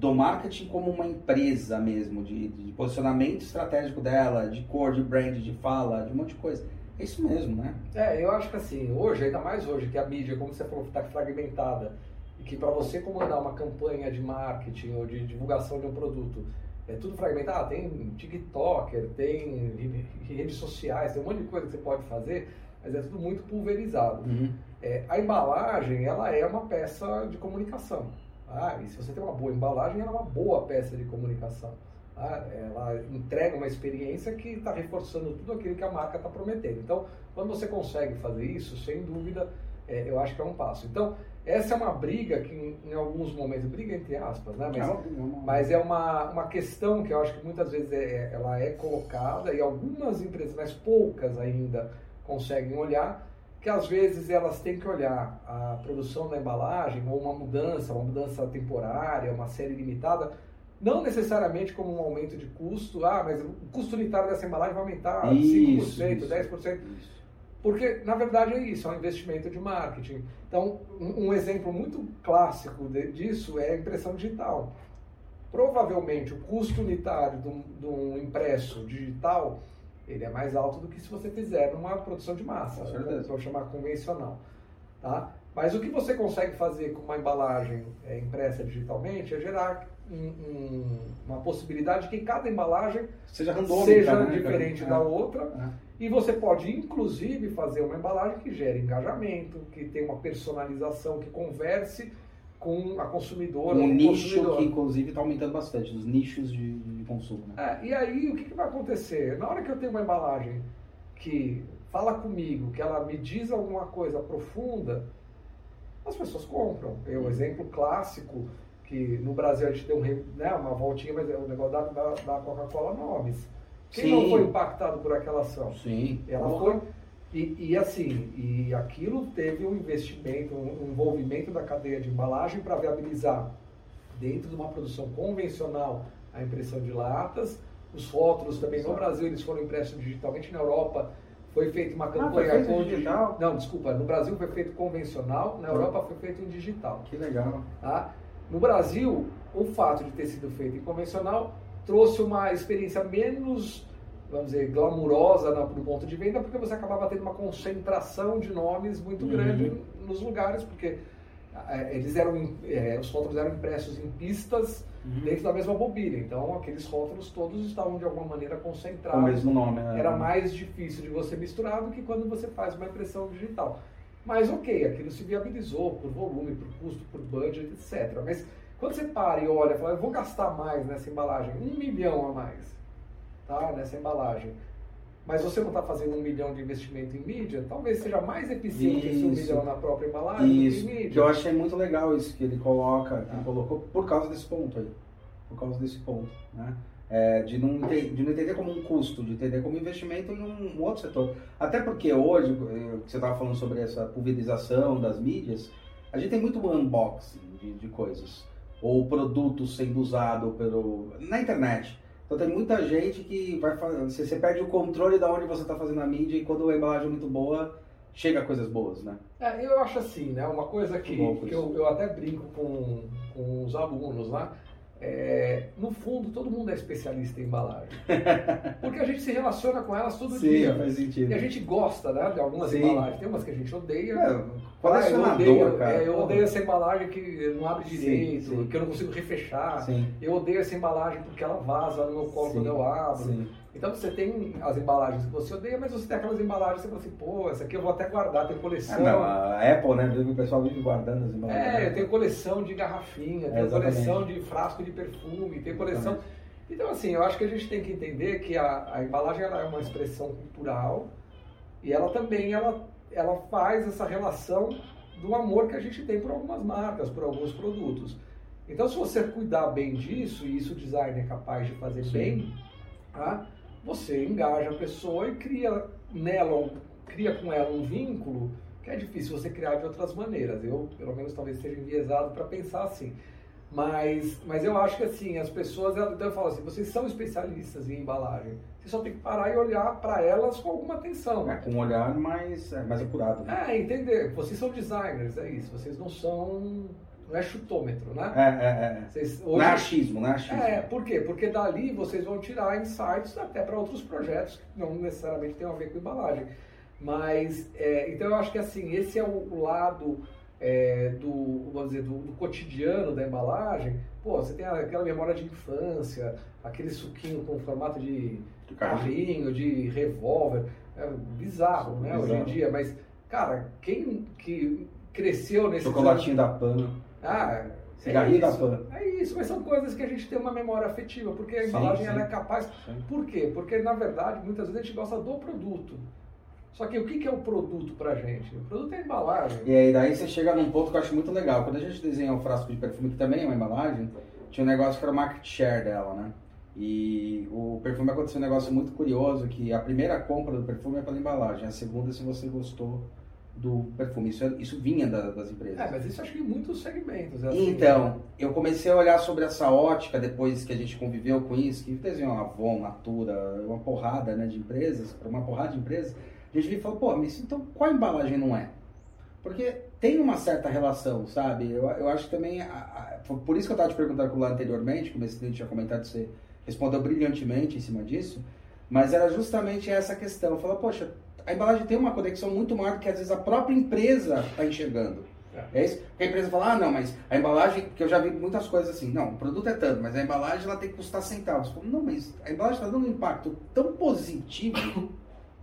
do marketing como uma empresa mesmo, de, de, posicionamento estratégico dela, de cor, de brand, de fala, de um monte de coisa. É isso mesmo, né? É, eu acho que assim, hoje, ainda mais hoje, que a mídia, como você falou, está fragmentada, e que para você comandar uma campanha de marketing ou de divulgação de um produto, é tudo fragmentado. Tem TikToker, tem redes sociais, tem um monte de coisa que você pode fazer, mas é tudo muito pulverizado. Uhum. É, a embalagem, ela é uma peça de comunicação. Ah, e se você tem uma boa embalagem, ela é uma boa peça de comunicação. Ah, ela entrega uma experiência que está reforçando tudo aquilo que a marca está prometendo. Então, quando você consegue fazer isso, sem dúvida, é, eu acho que é um passo. Então, essa é uma briga que em, em alguns momentos, briga entre aspas, né? mas, não, não, não. mas é uma, uma questão que eu acho que muitas vezes é, é, ela é colocada e algumas empresas, mas poucas ainda, conseguem olhar que às vezes elas têm que olhar a produção da embalagem ou uma mudança, uma mudança temporária, uma série limitada, não necessariamente como um aumento de custo, ah, mas o custo unitário dessa embalagem vai aumentar isso, 5%, isso, 10%. Isso. Porque, na verdade, é isso, é um investimento de marketing. Então, um, exemplo muito clássico de, disso é a impressão digital. Provavelmente, o custo unitário de um, de um impresso digital ele é mais alto do que se você fizer numa produção de massa, né? vou chamar convencional. Tá? Mas o que você consegue fazer com uma embalagem é, impressa digitalmente é gerar um, um, uma possibilidade de que cada embalagem seja, seja né? diferente é. da outra. É. E você pode, inclusive, fazer uma embalagem que gere engajamento, que tenha uma personalização, que converse com a consumidora. Um nicho consumidor. que, inclusive, está aumentando bastante, os nichos de consumo. Né? É, e aí, o que, que vai acontecer? Na hora que eu tenho uma embalagem que fala comigo, que ela me diz alguma coisa profunda, as pessoas compram. É um exemplo clássico que no Brasil a gente deu um, né, uma voltinha, mas é o negócio da, da, da Coca-Cola Nomes. Quem Sim. não foi impactado por aquela ação? Sim. Ela foi e, e, assim, e aquilo teve um investimento, um envolvimento da cadeia de embalagem para viabilizar, dentro de uma produção convencional, a impressão de latas. Os rótulos também no Brasil eles foram impressos digitalmente, na Europa foi feita uma campanha ah, foi digital? Não, desculpa, no Brasil foi feito convencional, na Europa foi feito em digital. Que legal. Tá? No Brasil, o fato de ter sido feito em convencional trouxe uma experiência menos, vamos dizer, glamurosa no ponto de venda, porque você acabava tendo uma concentração de nomes muito Uhum. grande nos lugares, porque eh, eles eram, eh, os rótulos eram impressos em pistas Uhum. dentro da mesma bobina. Então, aqueles rótulos todos estavam de alguma maneira Com o concentrados. mesmo nome, né? Era mais difícil de você misturar do que quando você faz uma impressão digital. Mas ok, aquilo se viabilizou por volume, por custo, por budget, etc. Mas quando você para e olha e fala, eu vou gastar mais nessa embalagem, um milhão a mais, tá? Nessa embalagem. Mas você não está fazendo um milhão de investimento em mídia, talvez seja mais eficiente esse um Isso. milhão na própria embalagem Isso, do que em mídia. eu achei muito legal isso que ele coloca, que ele Ah. colocou por causa desse ponto aí. Por causa desse ponto, né? É, de, não de não entender como um custo, de entender como investimento em um, um outro setor. Até porque hoje, eh, que você estava falando sobre essa pulverização das mídias, a gente tem muito unboxing de, de coisas. Ou produto sendo usado pelo, na internet. Então tem muita gente que vai fazer. Você, você perde o controle de onde você está fazendo a mídia e quando a embalagem é muito boa, chega coisas boas, né? É, eu acho assim, né? Uma coisa que, que eu, eu até brinco com, com os alunos lá. É, no fundo, todo mundo é especialista em embalagem. [LAUGHS] Porque a gente se relaciona com elas todo dia. faz sentido. E a gente gosta né, de algumas Sim. embalagens. Tem umas que a gente odeia. É, Ah, eu colecionador, odeio, cara. é, eu Porra. odeio essa embalagem que não abre Sim, direito, sim. que eu não consigo refechar. Sim, Eu odeio essa embalagem porque ela vaza no meu colo Sim, quando eu abro. Então você tem as embalagens que você odeia, mas você tem aquelas embalagens que você fala assim, pô, essa aqui eu vou até guardar, tem Ah, coleção. não, a Apple, né? O pessoal vive guardando as embalagens. É, eu tenho coleção de garrafinha, É, tenho exatamente. coleção de frasco de perfume, tenho coleção. Então, assim, eu acho que a gente tem que entender que a, a embalagem é uma expressão cultural e ela também ela, ela faz essa relação do amor que a gente tem por algumas marcas, por alguns produtos. Então, se você cuidar bem disso, e isso o design é capaz de fazer Sim. bem, tá? Você engaja a pessoa e cria nela, cria com ela um vínculo que é difícil você criar de outras maneiras. Eu, pelo menos, talvez esteja enviesado para pensar assim. Mas, mas eu acho que assim, as pessoas, então eu falo assim, vocês são especialistas em embalagem. Você só tem que parar e olhar para elas com alguma atenção. É, com um olhar mais, é, mais apurado. Né? É, entender. Vocês são designers, é isso. Vocês não são. Não é chutômetro, né? É, é, é. Vocês, Não hoje, é achismo, não é achismo. é, por quê? Porque dali vocês vão tirar insights até para outros projetos que não necessariamente tem a ver com embalagem. Mas, é, então eu acho que assim, esse é o, lado é, do, vamos dizer, do, do cotidiano da embalagem. Pô, você tem aquela memória de infância, aquele suquinho com formato de carrinho, de revólver. É bizarro, né, hoje em Bizarro. dia. Mas, cara, quem que cresceu nesse Chocolatinho da Pan. Ah, Cigarrinho é da isso, Pan. É isso, mas são coisas que a gente tem uma memória afetiva, porque a Sim, embalagem sim. ela é capaz. Sim. Por quê? Porque na verdade muitas vezes a gente gosta do produto. Só que o que é o produto pra gente? O produto é a embalagem. E aí daí você chega num ponto que eu acho muito legal. Quando a gente desenha um frasco de perfume, que também é uma embalagem, tinha um negócio que era o market share dela, né? E o perfume aconteceu um negócio muito curioso, que a primeira compra do perfume é pela embalagem, a segunda é se você gostou do perfume. Isso, é- isso vinha da- das empresas. É, mas isso acho que em muitos segmentos. É assim, Então, eu comecei a olhar sobre essa ótica depois que a gente conviveu com isso, que desenhou a Avon, Natura, uma porrada né, de empresas, uma porrada de empresas, a gente viu e falou, pô, mas então qual embalagem não é? Porque tem uma certa relação, sabe? Eu, eu acho que também, a- a- por isso que eu estava te perguntando lá anteriormente, como esse cliente tinha comentado, você respondeu brilhantemente em cima disso, mas era justamente essa questão. Falou, poxa, a embalagem tem uma conexão muito maior do que às vezes a própria empresa está enxergando. É isso? Porque a empresa fala, ah, não, mas a embalagem, porque eu já vi muitas coisas assim, não, o produto é tanto, mas a embalagem ela tem que custar centavos. Falo, não, mas a embalagem está dando um impacto tão positivo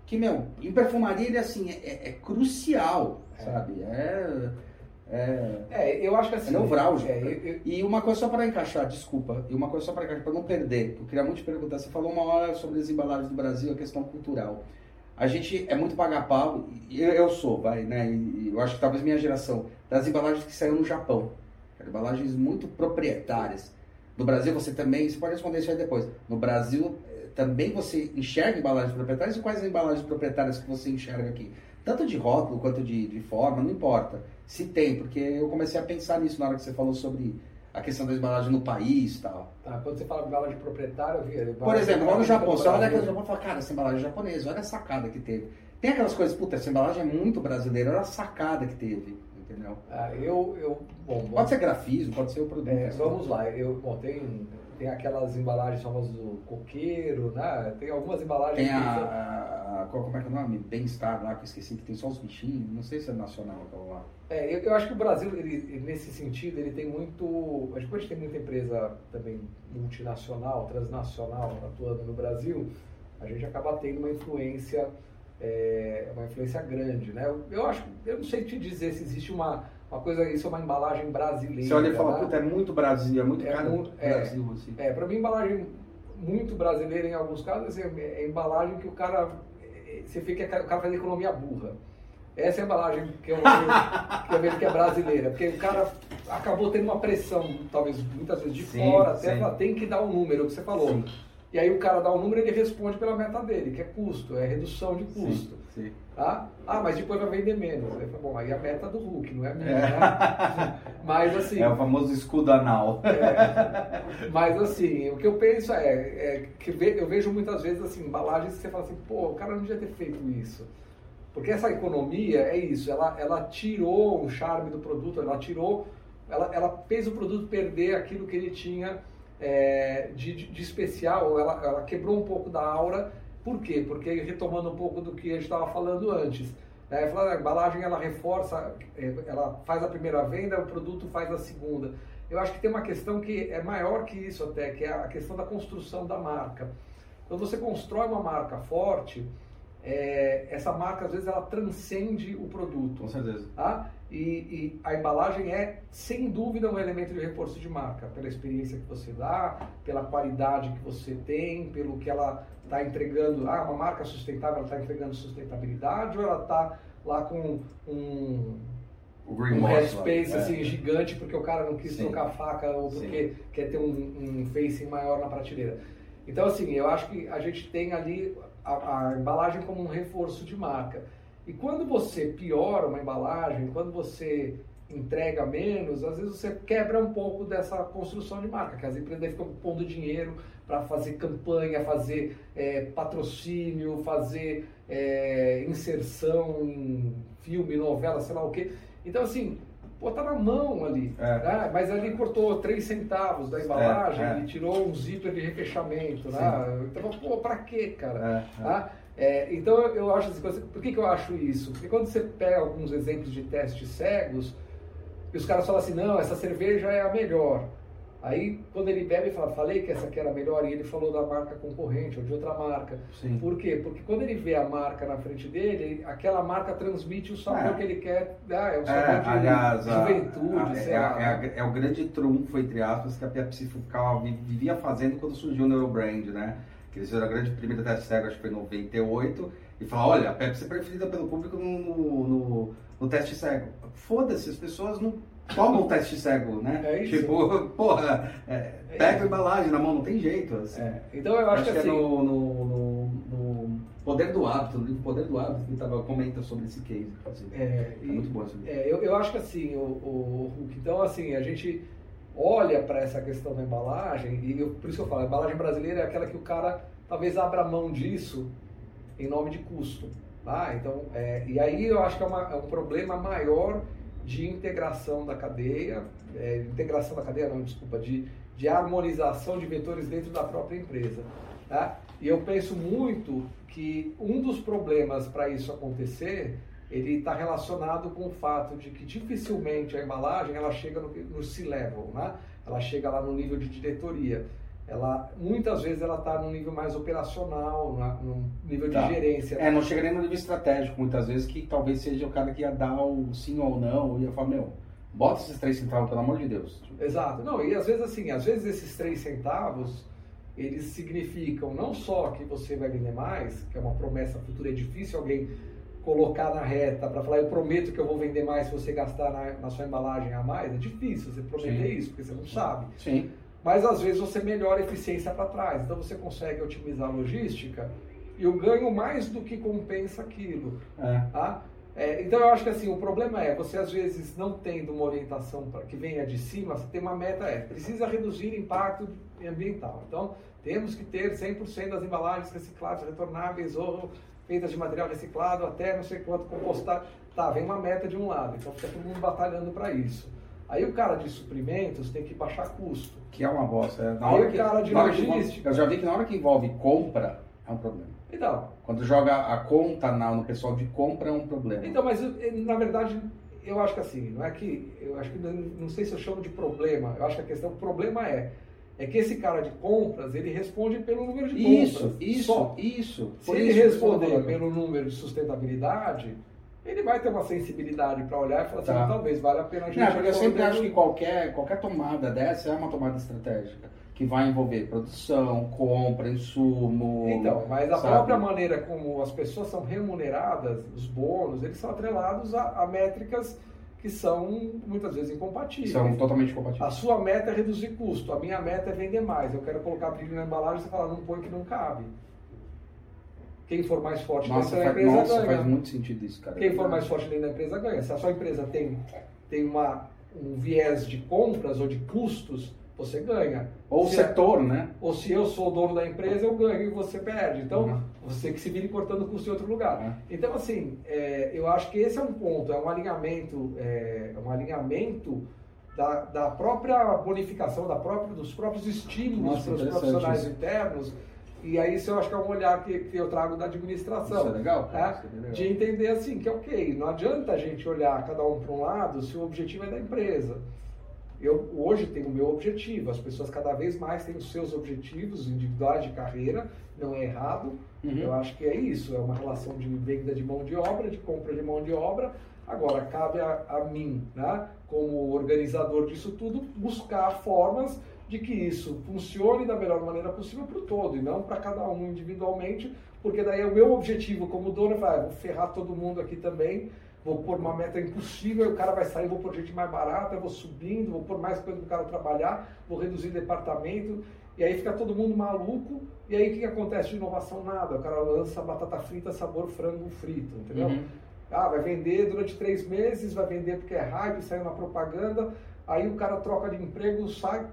que, meu, em perfumaria ele assim, é, é crucial, É. sabe? É. é... É, eu acho que assim. É nevrálgico, é, eu- eu- E uma coisa só para encaixar, desculpa, e uma coisa só para encaixar, para não perder, eu queria muito te perguntar, você falou uma hora sobre as embalagens do Brasil, a questão cultural. A gente é muito pagar pau, e eu, eu sou, vai, né, e eu acho que talvez minha geração, das embalagens que saíram no Japão, embalagens muito proprietárias. No Brasil você também, você pode responder isso aí depois, no Brasil eh, também você enxerga embalagens proprietárias e quais as embalagens proprietárias que você enxerga aqui? Tanto de rótulo quanto de, de forma, não importa. Se tem, porque eu comecei a pensar nisso na hora que você falou sobre a questão da embalagem no país e tal. tá, quando você fala embalagem proprietária, eu vi- Por exemplo, lá no Japão, você olha aquele Brasil. Japão e fala, cara, essa embalagem é japonesa, olha a sacada que teve. Tem aquelas coisas, puta, essa embalagem é muito brasileira, olha a sacada que teve, entendeu? Ah, eu, eu, bom, bom, Pode ser grafismo, pode ser o produto. é, vamos lá, eu, bom, tem, tem aquelas embalagens famosas do coqueiro, né? Tem algumas embalagens Tem que a, a- a- como é que é o nome? Bem-estar lá, que eu esqueci, que tem só os bichinhos, não sei se é nacional aquela lá. É, eu, eu acho que o Brasil, ele, nesse sentido, ele tem muito. Acho que a gente tem muita empresa também multinacional, transnacional atuando no Brasil, a gente acaba tendo uma influência, é, uma influência grande, né? Eu, eu acho, eu não sei te dizer se existe uma, uma coisa, isso é uma embalagem brasileira. Você olha e fala, né? puta, é muito Brasil, é muito É cara muito- é. Brasil, assim. É, para mim, embalagem muito brasileira em alguns casos assim, é é embalagem que o cara. é, Você fica, o cara faz economia burra. Essa é a embalagem que eu, vejo, [LAUGHS] que eu vejo que é brasileira, porque o cara acabou tendo uma pressão, talvez muitas vezes de Sim, fora, até falar, tem que dar o número, o que você falou. Sim. E aí o cara dá o número e ele responde pela meta dele, que é custo, é redução de Sim, custo. sim. Tá? Ah, mas depois vai vender menos. Aí, bom, aí a meta é do Hulk, não é minha, É. né? [LAUGHS] Mas assim. É o famoso escudo anal. É, mas assim, o que eu penso é, é que eu vejo muitas vezes assim, embalagens que você fala assim, pô, o cara não devia ter feito isso. Porque essa economia é isso, ela, ela tirou o charme do produto, ela tirou, ela, ela fez o produto perder aquilo que ele tinha é, de, de, de especial, ela, ela quebrou um pouco da aura. Por quê? Porque retomando um pouco do que a gente estava falando antes, né? Falando, a embalagem ela reforça, é, ela faz a primeira venda, o produto faz a segunda. Eu acho que tem uma questão que é maior que isso até, que é a questão da construção da marca. Quando você constrói uma marca forte, é, essa marca às vezes ela transcende o produto. Com certeza. Tá? E, e a embalagem é, sem dúvida, um elemento de reforço de marca, pela experiência que você dá, pela qualidade que você tem, pelo que ela está entregando. Ah, uma marca sustentável, ela está entregando sustentabilidade ou ela está lá com um, O um greenwash lá. headspace É. assim, gigante porque o cara não quis Sim. trocar a faca ou Sim. porque quer ter um, um facing maior na prateleira. Então, assim, eu acho que a gente tem ali a, a embalagem como um reforço de marca. E quando você piora uma embalagem, quando você entrega menos, às vezes você quebra um pouco dessa construção de marca, que as empresas ficam pondo dinheiro para fazer campanha, fazer é, patrocínio, fazer é, inserção em filme, novela, sei lá o quê. Então, assim, pô, tá na mão ali. É. né? Mas ali cortou 3 centavos da embalagem É, é. e tirou um zíper de refechamento. Né? Então, pô, pra quê, cara? É, é. Tá? É, então eu- acho assim, por que, que eu acho isso? Porque quando você pega alguns exemplos de testes cegos, e os caras falam assim, não, essa cerveja é a melhor. Aí quando ele bebe, fala, falei que essa aqui era a melhor, e ele falou da marca concorrente ou de outra marca. Sim. Por quê? Porque quando ele vê a marca na frente dele, aquela marca transmite o sabor É. que ele quer. Ah, é o É, sabor de aliás, a- juventude, a- sei é, é a- é o grande trunfo, entre aspas, que a Pepsi ficava, vi- vivia fazendo quando surgiu o Neurobrand, né? Que eles fizeram a grande primeira teste cego, acho que foi em 98, e falaram, olha, a Pepsi é preferida pelo público no, no, no- no teste cego. Foda-se, as pessoas não tomam o teste cego, né? É isso. Tipo, [LAUGHS] porra, é, pega a embalagem na mão, não tem jeito. Assim. É, Então eu acho, que assim, é no, no, no- no Poder do Hábito, no livro Poder do Hábito, que tava, comenta sobre esse case. inclusive. É, É e- muito bom esse livro. É, eu, eu acho que assim, o, o Hulk, então assim, a gente olha para essa questão da embalagem, e eu- por isso que eu falo, a embalagem brasileira é aquela que o cara talvez abra mão disso em nome de custo. Tá? Então, é, e aí eu acho que é, uma- é um problema maior de integração da cadeia, é, integração da cadeia não, desculpa, de, de harmonização de vetores dentro da própria empresa. Tá? E eu penso muito que um dos problemas para isso acontecer ele está relacionado com o fato de que dificilmente a embalagem ela chega no, no C-level, né? Ela chega lá no nível de diretoria. Ela muitas vezes ela está no nível mais operacional, na- no nível de Tá. gerência. É, não chega nem no nível estratégico, muitas vezes, que talvez seja o cara que ia dar o sim ou não, e ia falar, meu, bota esses três centavos, pelo amor de Deus. Exato. Não, e às vezes assim, às vezes esses três centavos eles significam não só que você vai vender mais, que é uma promessa futura, é difícil alguém colocar na reta para falar, eu prometo que eu vou vender mais se você gastar na, na sua embalagem a mais, é difícil você prometer Sim. isso, porque você não sabe. Sim. Mas às vezes você melhora a eficiência para trás, então você consegue otimizar a logística e o ganho mais do que compensa aquilo. É. Tá? É, então eu acho que assim, o problema é, você às vezes não tendo uma orientação pra, que venha de cima, você tem uma meta, é, precisa reduzir impacto ambiental. Então, temos que ter 100% das embalagens recicláveis, retornáveis ou feitas de material reciclado, até não sei quanto compostar. Tá, vem uma meta de um lado, então fica todo mundo batalhando para isso. Aí o cara de suprimentos tem que baixar custo. Que é uma bosta. é. Na Aí hora o cara de logística- Eu já vi que na hora que envolve compra, é um problema. Então, Quando joga a conta na- no pessoal de compra, é um problema. então mas eh, na verdade eu acho que assim, não é que eu acho que não, sei se eu chamo de problema. Eu acho que a questão, o problema é é que esse cara de compras, ele responde pelo número de compras. Isso, isso, isso. Se ele isso responder pelo número de sustentabilidade, ele vai ter uma sensibilidade para olhar e falar assim, Tá. talvez valha a pena a gente Não, porque eu sempre acho que qualquer, qualquer tomada dessa é uma tomada estratégica. Que vai envolver produção, compra, insumo. Então, mas a sabe? própria maneira como as pessoas são remuneradas, os bônus, eles são atrelados a, a métricas que são muitas vezes incompatíveis. São totalmente A compatíveis. sua meta é reduzir custo, a minha meta é vender mais. Eu quero colocar brilho na embalagem, você fala, não põe que não cabe. Quem for mais forte Nossa, dentro da empresa nossa ganha. faz muito sentido isso, cara. Quem for mais forte dentro da empresa ganha. Se a sua empresa tem, tem uma, um viés de compras ou de custos, você ganha. Ou o Se- setor, né? Ou se eu sou o dono da empresa, eu ganho e você perde. Então, Uhum. você que se vire cortando custo em outro lugar. Uhum. Então, assim, é, eu acho que esse é um ponto, é um alinhamento, é, é um alinhamento da, da própria bonificação, da própria, dos próprios estímulos para os profissionais isso. internos. E aí, isso eu acho que é um olhar que, que eu trago da administração. Isso é legal, cara. tá? Isso é legal. De entender assim, que ok, não adianta a gente olhar cada um para um lado se o objetivo é da empresa. Eu hoje tenho o meu objetivo, as pessoas cada vez mais têm os seus objetivos individuais de carreira, não é errado. Uhum. Eu acho que é isso, é uma relação de venda de mão de obra, de compra de mão de obra. Agora, cabe a, a mim, né, como organizador disso tudo, buscar formas de que isso funcione da melhor maneira possível para o todo e não para cada um individualmente, porque daí é o meu objetivo como dono, é falar, ah, vou ferrar todo mundo aqui também, vou pôr uma meta impossível, o cara vai sair, vou pôr gente mais barata, vou subindo, vou pôr mais coisa para o cara trabalhar, vou reduzir departamento, e aí fica todo mundo maluco, e aí o que, que acontece de inovação? Nada, o cara lança batata frita sabor frango frito, entendeu? Uhum. Ah, vai vender durante três meses, vai vender porque é hype, saiu na propaganda, aí o cara troca de emprego, sai,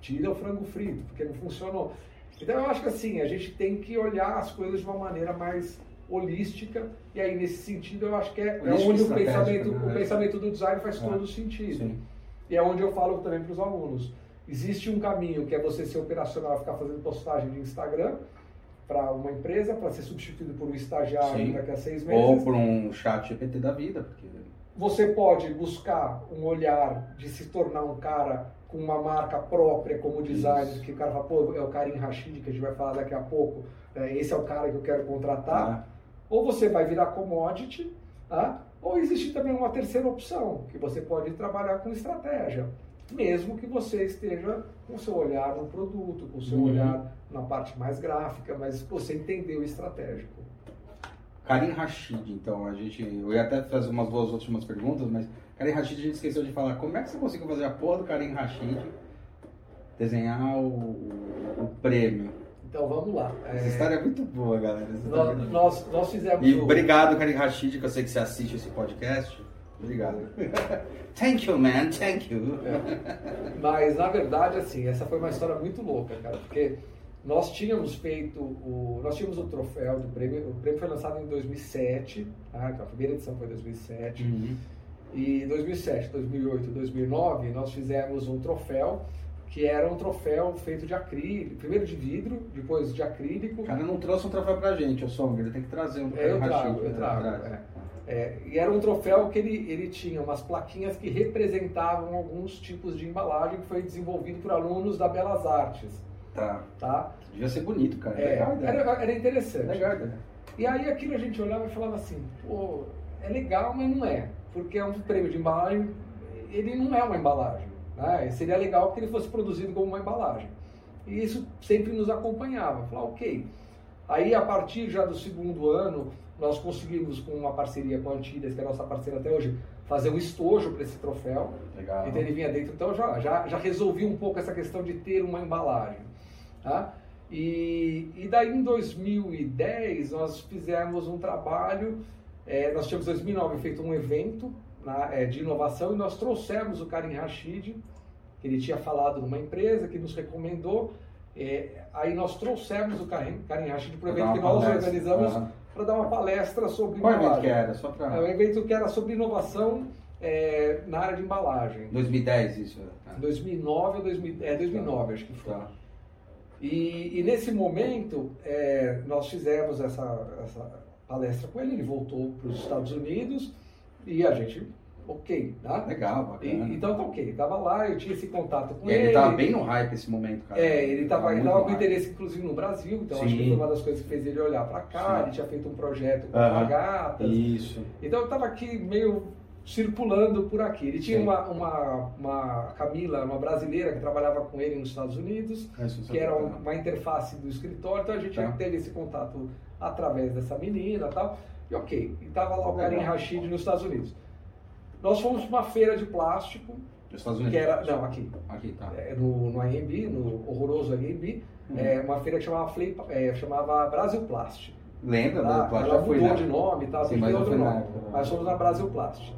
tira o frango frito, porque não funcionou. Então eu acho que assim, a gente tem que olhar as coisas de uma maneira mais holística, e aí nesse sentido eu acho que é, é onde o pensamento, né? o pensamento do design faz É. todo sentido. Sim. E é onde eu falo também para os alunos. Existe um caminho que é você ser operacional, ficar fazendo postagem de Instagram para uma empresa, para ser substituído por um estagiário Sim. daqui a seis meses. Ou por um chat GPT da vida, porque Você pode buscar um olhar de se tornar um cara com uma marca própria como designer, Isso. que o cara fala, pô, é o Karim Rashid, que a gente vai falar daqui a pouco, né? esse é o cara que eu quero contratar. né? Ou você vai virar commodity, tá? ou existe também uma terceira opção, que você pode trabalhar com estratégia, mesmo que você esteja com o seu olhar no produto, com o seu Uhum. olhar na parte mais gráfica, mas você entendeu o estratégico. Karim Rashid, então, a gente. Eu ia até fazer umas duas últimas perguntas, mas Karim Rashid a gente esqueceu de falar. Como é que você conseguiu fazer a porra do Karim Rashid desenhar o, o prêmio? Então vamos lá. Essa É, história é muito boa, galera. É nós, muito nós, nós fizemos E o- obrigado, Karim Rashid, que eu sei que você assiste esse podcast. Obrigado. [LAUGHS] thank you, man. Thank you. Mas, na verdade, assim, essa foi uma história muito louca, cara, porque nós tínhamos feito o... Nós tínhamos o troféu do prêmio, o prêmio foi lançado em 2007, tá? A primeira edição foi em 2007, Uhum. e em 2007, 2008 2009, nós fizemos um troféu que era um troféu feito de acrílico, primeiro de vidro, depois de acrílico, O cara não trouxe um troféu pra gente, o Song. Ele tem que trazer um É, eu trago, eu né? trago, é. É, e era um troféu que ele, ele tinha umas plaquinhas que representavam alguns tipos de embalagem que foi desenvolvido por alunos da Belas Artes, Tá. tá? Devia ser bonito, cara. É, legal, era, era interessante. Legal, ideia. E aí aquilo a gente olhava e falava assim, pô, é legal, mas não é. Porque é um prêmio de embalagem, ele não é uma embalagem. Né? Seria legal que ele fosse produzido como uma embalagem. E isso sempre nos acompanhava. Falar, ok. Aí, a partir já do segundo ano, nós conseguimos, com uma parceria com a Antilhas, que é a nossa parceira até hoje, fazer um estojo para esse troféu. Legal. Então ele vinha dentro, então já, já, já resolvi um pouco essa questão de ter uma embalagem. Tá? E, e daí em 2010 nós fizemos um trabalho, é, nós tínhamos em 2009 feito um evento na- é, de inovação e nós trouxemos o Karim Rashid, que ele tinha falado numa empresa que nos recomendou, É, aí nós trouxemos o Karim, Karim Rashid para o evento que nós palestra. organizamos Aham. para dar uma palestra sobre Qual evento embalagem. que era? Só pra... É um evento que era sobre inovação é, na área de embalagem. 2010 isso. é. 2009 ou 2000, é 2009 acho que foi. Tá. E, e nesse momento é, nós fizemos essa, essa palestra com ele, ele voltou para os Estados Unidos e a gente, ok, né? Legal, E- bacana. então tá ok, tava lá, eu tinha esse contato com E ele. ele tava bem no hype esse momento, cara. É, ele estava ele tava com interesse inclusive no Brasil, então acho Sim. que foi uma das coisas que fez ele olhar para cá, Sim. ele tinha feito um projeto com Aham. gatas. Isso. Então eu estava aqui meio circulando por aqui. Ele tinha uma, uma, uma Camila, uma brasileira que trabalhava com ele nos Estados Unidos, que era um- uma interface do escritório, então a gente Tá. teve esse contato através dessa menina e tal. E ok, e estava lá o. Karim Rashid nos Estados Unidos. Nós fomos para uma feira de plástico, Nos Estados Unidos. que era, não, aqui, Aqui, tá. é, no, no IMB, no horroroso IMB, Uhum. é, uma feira que chamava, Flay, é, chamava Brasil Plast. Lembra? Tá? Plástico? ela Já fui mudou de nome e tal, Sim, tem mas outro nome. época. Mas fomos na Brasil Plast.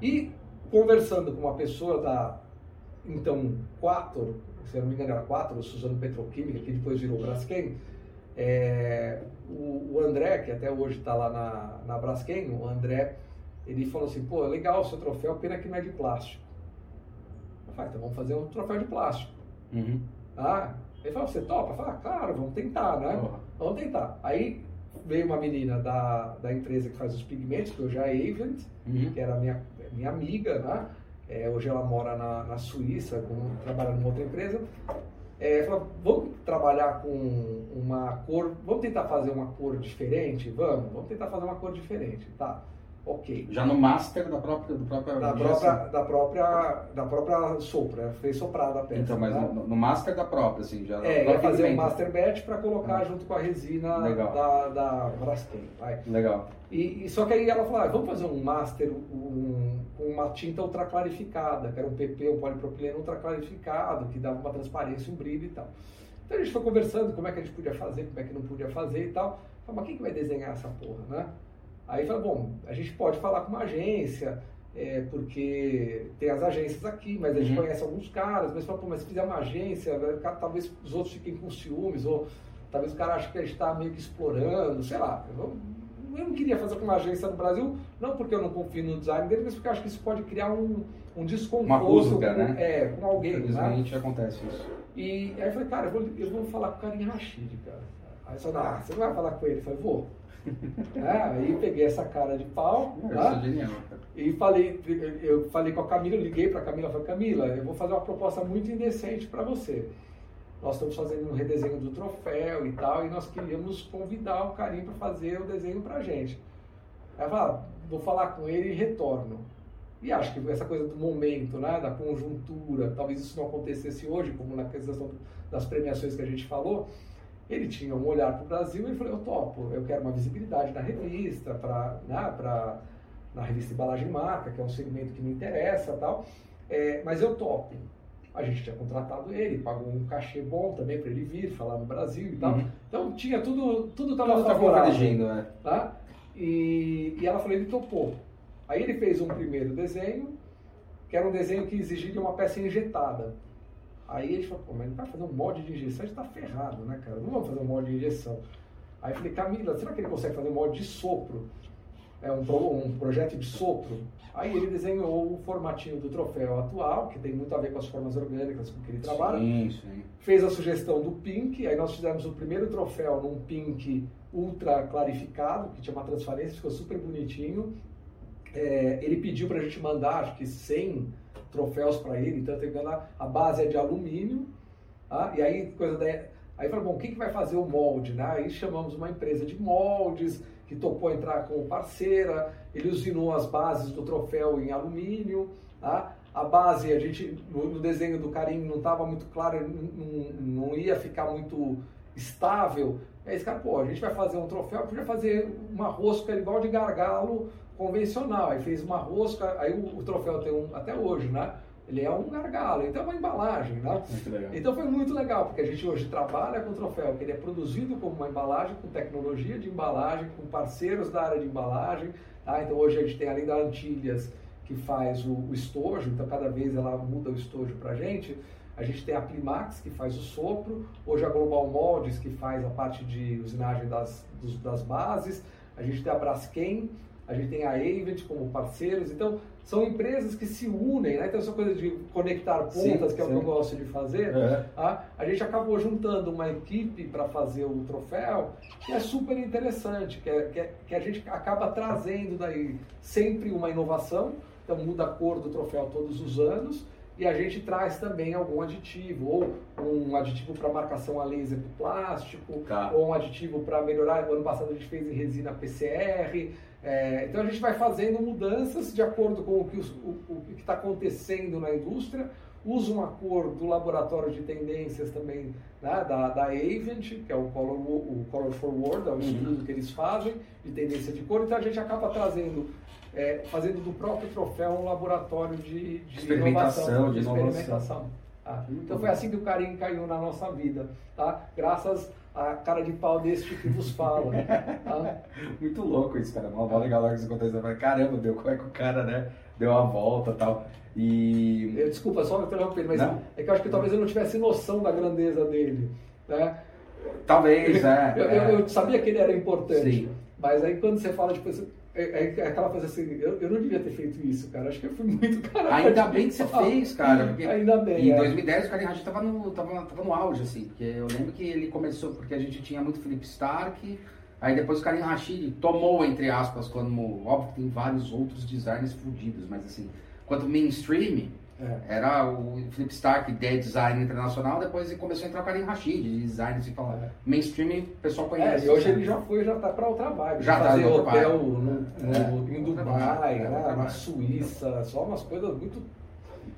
E conversando com uma pessoa da, então, Quator, se eu não me engano era Quator, Suzano Petroquímica, que depois virou Braskem, é, o, o André, que até hoje está lá na, na Braskem, o André, ele falou assim, pô, legal o seu troféu, pena que não é de plástico. Eu falei, então vamos fazer um troféu de plástico. Uhum. Ah, ele falou, você topa? Eu falei, ah, claro, vamos tentar, né? Porra. Vamos tentar. Aí veio uma menina da, da empresa que faz os pigmentos, que hoje é a Avent, Uhum. que era minha, minha amiga, né? É, hoje ela mora na, na Suíça, com, trabalha numa outra empresa. É, falou, vamos trabalhar com uma cor, vamos tentar fazer uma cor diferente? Vamos, vamos tentar fazer uma cor diferente, tá? Ok. Já no master da própria, do próprio Da própria, da própria, da própria sopra, fez soprada a peça. Então, mas tá? no, no master da própria, assim, já. É, próprio fazer um master batch para colocar Ah. junto com a resina Legal. da, da Braskem. vai. Legal. E, e só que aí ela falou, ah, vamos fazer um master um- com uma tinta ultra clarificada, que era um PP, um polipropileno ultra clarificado, que dava uma transparência, um brilho e tal. Então a gente foi conversando como é que a gente podia fazer, como é que não podia fazer e tal. Falei, mas quem que vai desenhar essa porra, né? Aí falou, bom, a gente pode falar com uma agência, é, porque tem as agências aqui, mas a gente Uhum. conhece alguns caras, mas falou, pô, mas se fizer uma agência, talvez os outros fiquem com ciúmes, ou talvez o cara ache que a gente está meio que explorando, sei lá. Eu não, eu não queria fazer com uma agência no Brasil, não porque eu não confio no design dele, mas porque eu acho que isso pode criar um, um desconforto Uma rusga, com, né? é, com alguém. né? Infelizmente acontece isso. E aí eu falei, cara, eu vou, eu vou falar com o Karim Rashid, cara. Aí eu falei, ah, você não vai falar com ele? Eu falei, vou. É, [LAUGHS] aí peguei essa cara de pau, tá? genial. E falei, eu falei com a Camila, eu liguei para a Camila, falei, Camila, eu vou fazer uma proposta muito indecente para você. Nós estamos fazendo um redesenho do troféu e tal, e nós queríamos convidar o Karim para fazer o desenho para a gente. Falei, ah, vou falar com ele e retorno. E acho que essa coisa do momento, né, da conjuntura, talvez isso não acontecesse hoje, como na questão das premiações que a gente falou, ele tinha um olhar para o Brasil e ele falou, eu topo, eu quero uma visibilidade na revista, pra, né, pra, na revista Embalagem Marca, que é um segmento que me interessa tal, é, mas eu topo. A gente tinha contratado ele, pagou um cachê bom também para ele vir, falar no Brasil e tal. Uhum. Então tinha tudo, tudo estava tá favorável convergindo, é. tá? E, e ela falou, ele topou. Aí ele fez um primeiro desenho, que era um desenho que exigiria uma peça injetada. Aí ele falou, pô, mas ele vai fazer um molde de injeção, a gente tá ferrado, né, cara? Não vamos fazer um molde de injeção. Aí eu falei, Camila, será que ele consegue fazer um molde de sopro? É um, um projeto de sopro. Aí ele desenhou o formatinho do troféu atual, que tem muito a ver com as formas orgânicas com que ele trabalha Sim, sim. fez a sugestão do pink, aí nós fizemos o primeiro troféu num pink ultra clarificado, que tinha uma transparência, ficou super bonitinho. É, ele pediu para a gente mandar, acho que 100 troféus para ele, então, eu engano, a base é de alumínio, tá? e aí coisa da... Aí falou, bom, quem que vai fazer o molde, né? Aí chamamos uma empresa de moldes, que topou entrar como parceira, ele usinou as bases do troféu em alumínio, tá? A base, a gente, no, desenho do carinho não estava muito claro, não- não ia ficar muito estável. Aí esse cara, pô, a gente vai fazer um troféu, podia fazer uma rosca igual de gargalo convencional. Aí fez uma rosca, aí o, o troféu tem um, até hoje, né? Ele é um gargalo, então é uma embalagem, né? Então foi muito legal, porque a gente hoje trabalha com o troféu, que ele é produzido como uma embalagem, com tecnologia de embalagem, com parceiros da área de embalagem. Tá? Então hoje a gente tem além da Antilhas, que faz o, o estojo, então cada vez ela muda o estojo para a gente. A gente tem a Plimax, que faz o sopro, hoje a Global Moldes, que faz a parte de usinagem das, dos, das bases, a gente tem a Braskem, a gente tem a Avent como parceiros, então são empresas que se unem, né? Então essa coisa de conectar pontas, sim, que é sim. o que eu gosto de fazer, é. tá? a gente acabou juntando uma equipe para fazer o troféu, que é super interessante, que, é, que, é, que a gente acaba trazendo daí sempre uma inovação, então muda a cor do troféu todos os anos, e a gente traz também algum aditivo, ou um aditivo para marcação a laser do plástico, tá. ou um aditivo para melhorar. O ano passado a gente fez em resina PCR. É, então a gente vai fazendo mudanças de acordo com o que está acontecendo na indústria. Usa uma cor do laboratório de tendências também né, da, da Avent, que é o Color, o Color Forward, é um estudo que eles fazem de tendência de cor. Então a gente acaba trazendo é, fazendo do próprio troféu um laboratório de, de experimentação, inovação, de, experimentação. Ah, então foi assim que o carinho caiu na nossa vida, tá? Graças à cara de pau deste que vos fala. Tá? [LAUGHS] Muito louco isso, cara. Uma legal hora que isso aconteceu. Caramba, deu como é que o cara, né? Deu uma volta tal. E. Eu, desculpa, só me interromper, mas não? é que eu acho que talvez eu não tivesse noção da grandeza dele. Né? Talvez, é. [LAUGHS] eu, é. Eu, eu, sabia que ele era importante. Sim. Mas aí quando você fala, tipo, é, é, é, aquela coisa assim, eu, eu não devia ter feito isso, cara. Acho que eu fui muito caralho. Ainda bem que você fez, cara. Ainda bem. Em é. 2010 o Karim Rashid tava no, tava, tava no auge, assim. Porque eu lembro que ele começou, porque a gente tinha muito Felipe Stark. Aí depois o Karim Rashid tomou, entre aspas, como. Óbvio que tem vários outros designers fodidos, mas assim, quanto mainstream é. Era o Flip Stark, de design internacional, depois ele começou a entrar o Karim Rashid, de design, assim, falar. É. Mainstream, o pessoal conhece. É, e hoje ele já foi, já tá para outra vibe. Já tá hotel no, no, é. em Dubai, né, na Suíça, só umas coisas muito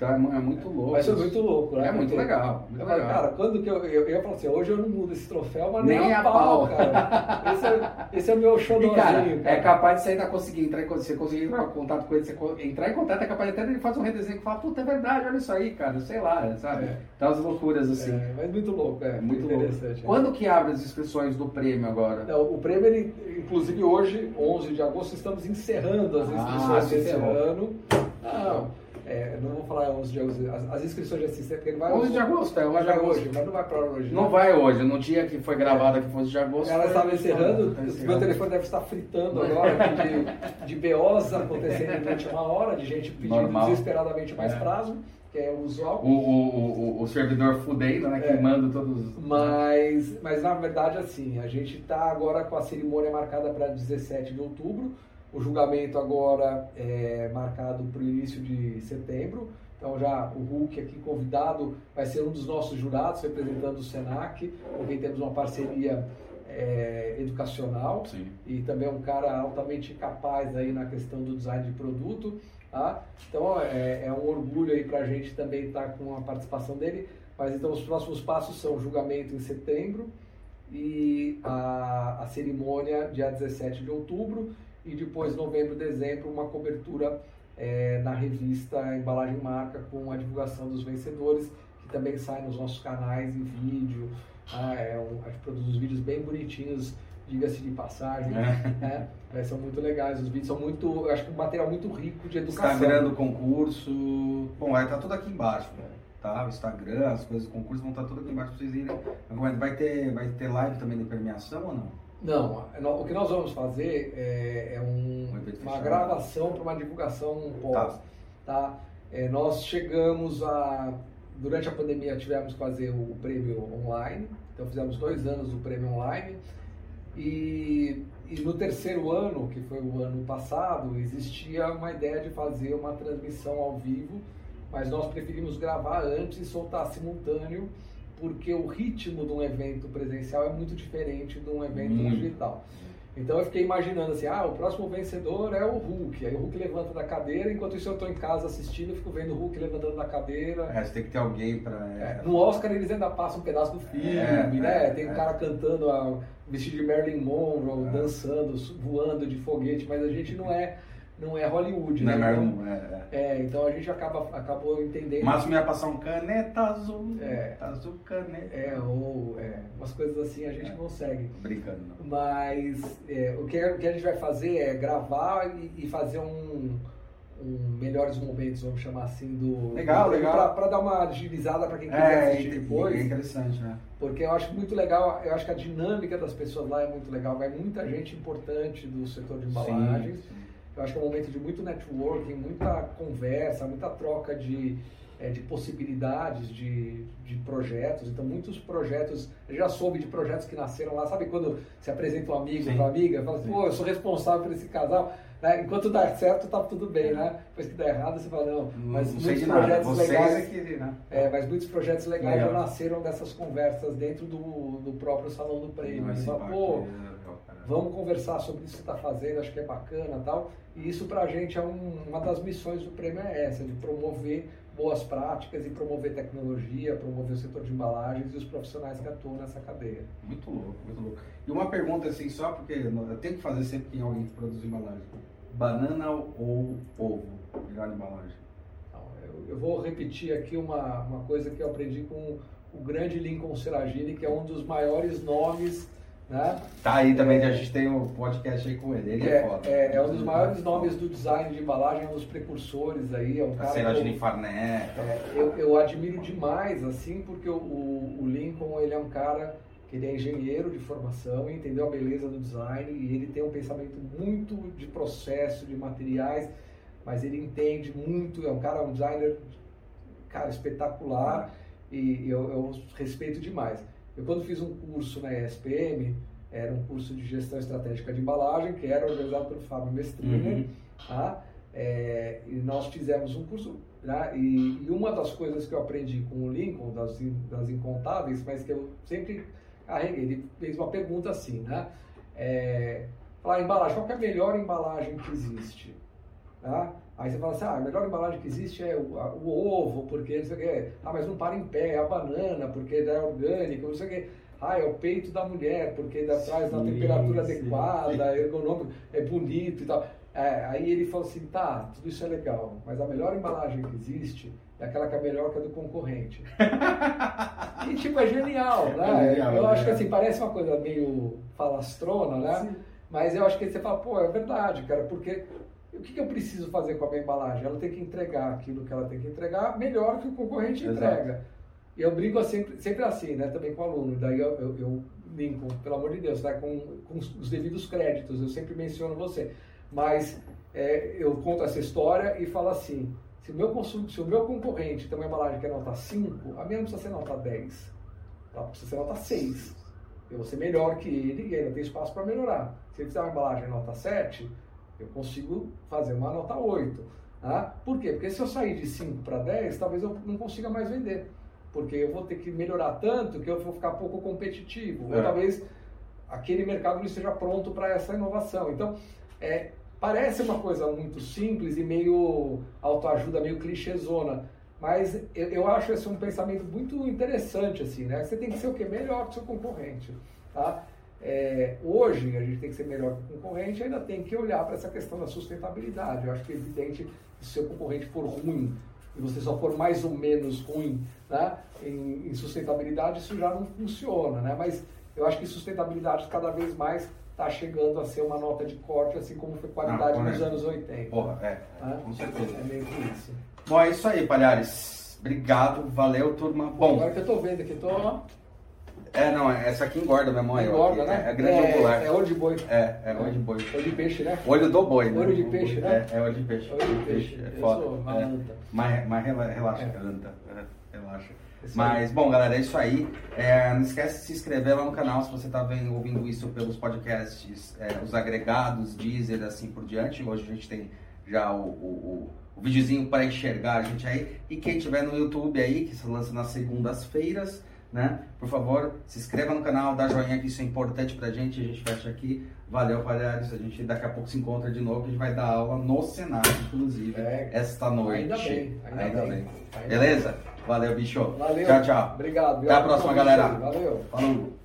então é, é muito louco. Vai ser muito louco, né? É muito Porque, legal. Muito legal. Cara, quando que eu, eu, eu ia falar assim, hoje eu não mudo esse troféu, mas nem, nem a pau, pau, cara. Esse é, esse é o meu xodózinho, cara, cara, É capaz de você ainda conseguir entrar em você conseguir entrar em contato com ele, você entrar em contato, é capaz até de ele fazer um redesenho que fala, puta, é verdade, olha isso aí, cara, sei lá, sabe? É. Então as loucuras assim. É, mas muito louco, é. Muito. Louco. É. Quando que abre as inscrições do prêmio agora? Não, o prêmio, ele, inclusive hoje, 11 de agosto, estamos encerrando as ah, inscrições ah, desse ano. Não. É, não vou falar 11 de agosto, as, as inscrições de assistência, porque ele vai 11 de agosto, é 11 de agosto. Hoje, mas não vai para hoje. Não né? vai hoje, no dia que foi gravado aqui foi 11 de agosto. Ela estava encerrando, tá meu telefone deve estar fritando agora de, de BOs acontecendo durante uma hora, de gente pedindo Normal. desesperadamente mais é. prazo que é o usual. O, o, o, o servidor fudendo, né? É. Queimando todos. Mas, mas na verdade, assim, a gente está agora com a cerimônia marcada para 17 de outubro. O julgamento agora é marcado para o início de setembro. Então já o Hulk aqui convidado vai ser um dos nossos jurados representando o Senac, com quem temos uma parceria é, educacional Sim. e também é um cara altamente capaz aí na questão do design de produto. Tá? Então é, é um orgulho aí para a gente também estar tá com a participação dele. Mas então os próximos passos são o julgamento em setembro e a, a cerimônia dia 17 de outubro e depois novembro, dezembro, uma cobertura é, na revista Embalagem Marca com a divulgação dos vencedores, que também sai nos nossos canais em vídeo. Ah, é um, a gente produz vídeos bem bonitinhos, diga-se de passagem, é. né? É, são muito legais, os vídeos são muito, acho que um material muito rico de educação. Instagram do concurso, bom, vai estar tá tudo aqui embaixo, né? tá? O Instagram, as coisas do concurso vão estar tá tudo aqui embaixo para vocês irem. Vai ter, vai ter live também de premiação ou não? Não, o que nós vamos fazer é, é um, uma gravação para uma divulgação pós. Tá. tá? É, nós chegamos a. Durante a pandemia tivemos que fazer o prêmio online, então fizemos dois anos do prêmio online. E, e no terceiro ano, que foi o ano passado, existia uma ideia de fazer uma transmissão ao vivo, mas nós preferimos gravar antes e soltar simultâneo porque o ritmo de um evento presencial é muito diferente de um evento hum. digital. Então eu fiquei imaginando assim, ah, o próximo vencedor é o Hulk. Aí o Hulk levanta da cadeira, enquanto isso eu estou em casa assistindo, eu fico vendo o Hulk levantando da cadeira. É, você tem que ter alguém para. É, no Oscar eles ainda passam um pedaço do filme, é, né? É, tem um cara cantando a, vestido de Marilyn Monroe, é. dançando, voando de foguete, mas a gente não é não é Hollywood, não né? É, então, é, é. é, então a gente acaba, acabou entendendo. Mas ia passar um caneta azul, é, azul caneta. É, ou é, umas coisas assim a gente é. consegue. Brincando. Não. Mas é, o, que, o que a gente vai fazer é gravar e, e fazer um, um melhores momentos, vamos chamar assim, do. Legal, do legal. Para dar uma agilizada para quem quiser É, assistir depois. é interessante, né? Porque eu acho muito legal, eu acho que a dinâmica das pessoas lá é muito legal. Vai muita gente importante do setor de embalagens. Sim, sim. Eu acho que é um momento de muito networking, muita conversa, muita troca de, é, de possibilidades de, de projetos. Então, muitos projetos, eu já soube de projetos que nasceram lá. Sabe quando se apresenta um amigo Sim. para amiga, fala assim, Sim. pô, eu sou responsável por esse casal. Né? Enquanto dá certo, tá tudo bem, né? Depois que dá errado, você fala, não. Mas não muitos projetos Vocês legais. é que, né? É, mas muitos projetos legais Legal. já nasceram dessas conversas dentro do, do próprio salão do prêmio. Você fala, pô, é. Vamos conversar sobre isso que você está fazendo, acho que é bacana e tal. E isso para a gente é um- uma das missões do prêmio é essa, de promover boas práticas e promover tecnologia, promover o setor de embalagens e os profissionais que atuam nessa cadeia. Muito louco, muito louco. E uma pergunta assim, só porque eu tenho que fazer sempre que alguém que produz embalagem. Banana ou ovo? Melhor embalagem. Eu, eu vou repetir aqui uma, uma coisa que eu aprendi com o grande Lincoln Seragini, que é um dos maiores nomes, né? Tá aí também, É. a gente tem um podcast aí com ele. Ele é, É, foda. é, é um dos maiores nomes do design de embalagem, é um dos precursores aí, é um A cara eu- Farné. É, eu, eu admiro demais, assim, porque o, o- Lincoln, ele é um cara que ele é engenheiro de formação e entendeu a beleza do design e ele tem um pensamento muito de processo, de materiais, mas ele entende muito, é um cara, um designer, cara, espetacular e eu, eu respeito demais. Eu quando fiz um curso na ESPM, era um curso de gestão estratégica de embalagem, que era organizado pelo Fábio Mestrini, Uhum. tá? É, e nós fizemos um curso, né? e, e uma das coisas que eu aprendi com o Lincoln, das, das incontáveis, mas que eu sempre carreguei, ele fez uma pergunta assim, né? É, falar embalagem, qual que é a melhor embalagem que existe? Tá? Aí você fala assim, ah, a melhor embalagem que existe é o, a- o ovo, porque não sei o quê. Ah, mas não para em pé, é a banana, porque é orgânica, não sei o quê. Ah, é o peito da mulher, porque dá- traz na Sim, temperatura sim. adequada, ergonômico, é bonito e tal. É, aí ele falou assim, tá, tudo isso é legal, mas a melhor embalagem que existe é aquela que é melhor que a do concorrente. [LAUGHS] e tipo, é genial, né? É genial, eu é acho que assim, parece uma coisa meio falastrona, né? Mas eu acho que você fala, pô, é verdade, cara, porque o que, que eu preciso fazer com a minha embalagem? Ela tem que entregar aquilo que ela tem que entregar melhor que o concorrente Exato. entrega. E eu brinco sempre, sempre assim, né, também com o aluno. Daí eu, eu, eu brinco, pelo amor de Deus, né, com, com os os devidos créditos, eu sempre menciono você. Mas é, eu conto essa história e falo assim, se o meu, se o meu concorrente tem uma embalagem que é nota 5, a minha não precisa ser nota 10, ela precisa ser nota 6. Eu vou ser melhor que ele e ainda tem espaço para melhorar. Se ele fizer uma embalagem nota 7, eu consigo fazer uma nota 8. Tá? Por quê? Porque se eu sair de 5 para 10, talvez eu não consiga mais vender. Porque eu vou ter que melhorar tanto que eu vou ficar pouco competitivo. É. Ou talvez aquele mercado não esteja pronto para essa inovação. Então, é, parece uma coisa muito simples e meio autoajuda, meio clichêzona. Mas eu, eu acho esse um pensamento muito interessante, assim, né? Você tem que ser o quê? Melhor que seu concorrente, tá? É, hoje a gente tem que ser melhor que o concorrente, ainda tem que olhar para essa questão da sustentabilidade. Eu acho que é evidente que se o seu concorrente for ruim e você só for mais ou menos ruim né, em, em sustentabilidade, isso já não funciona, né? Mas eu acho que sustentabilidade cada vez mais está chegando a ser uma nota de corte, assim como foi qualidade Ah, nos anos 80. Porra, é, né? com certeza. É meio que isso. Bom, é isso aí, Palhares. Obrigado, valeu, turma. Bom, Agora que eu tô vendo aqui, tô. É, não, essa aqui engorda mesmo ó. Engorda, aqui. né? É, é grande angular. É olho de boi. É, é olho de boi. Olho de peixe, né? Olho do boi, né? Olho de peixe, né? É, é olho de peixe. Olho de peixe. É foda. É. Mas, mas rela- relaxa, É. anta. É, relaxa. Isso Mas, bom, galera, é isso aí. É, não esquece de se inscrever lá no canal se você está ouvindo isso pelos podcasts, é, os agregados, Deezer, assim por diante. Hoje a gente tem já o, o, o, o videozinho para enxergar a gente aí. E quem tiver no YouTube aí, que se lança nas segundas-feiras, né? Por favor, se inscreva no canal, dá joinha que isso é importante pra gente. A gente fecha aqui. Valeu, Palhares. A gente daqui a pouco se encontra de novo. A gente vai dar aula no Senado, inclusive, É. esta noite. Ainda bem, ainda bem. Ainda Beleza? Valeu, bicho. Valeu. Tchau, tchau. Obrigado. Até a próxima, convite galera. Valeu. Falou.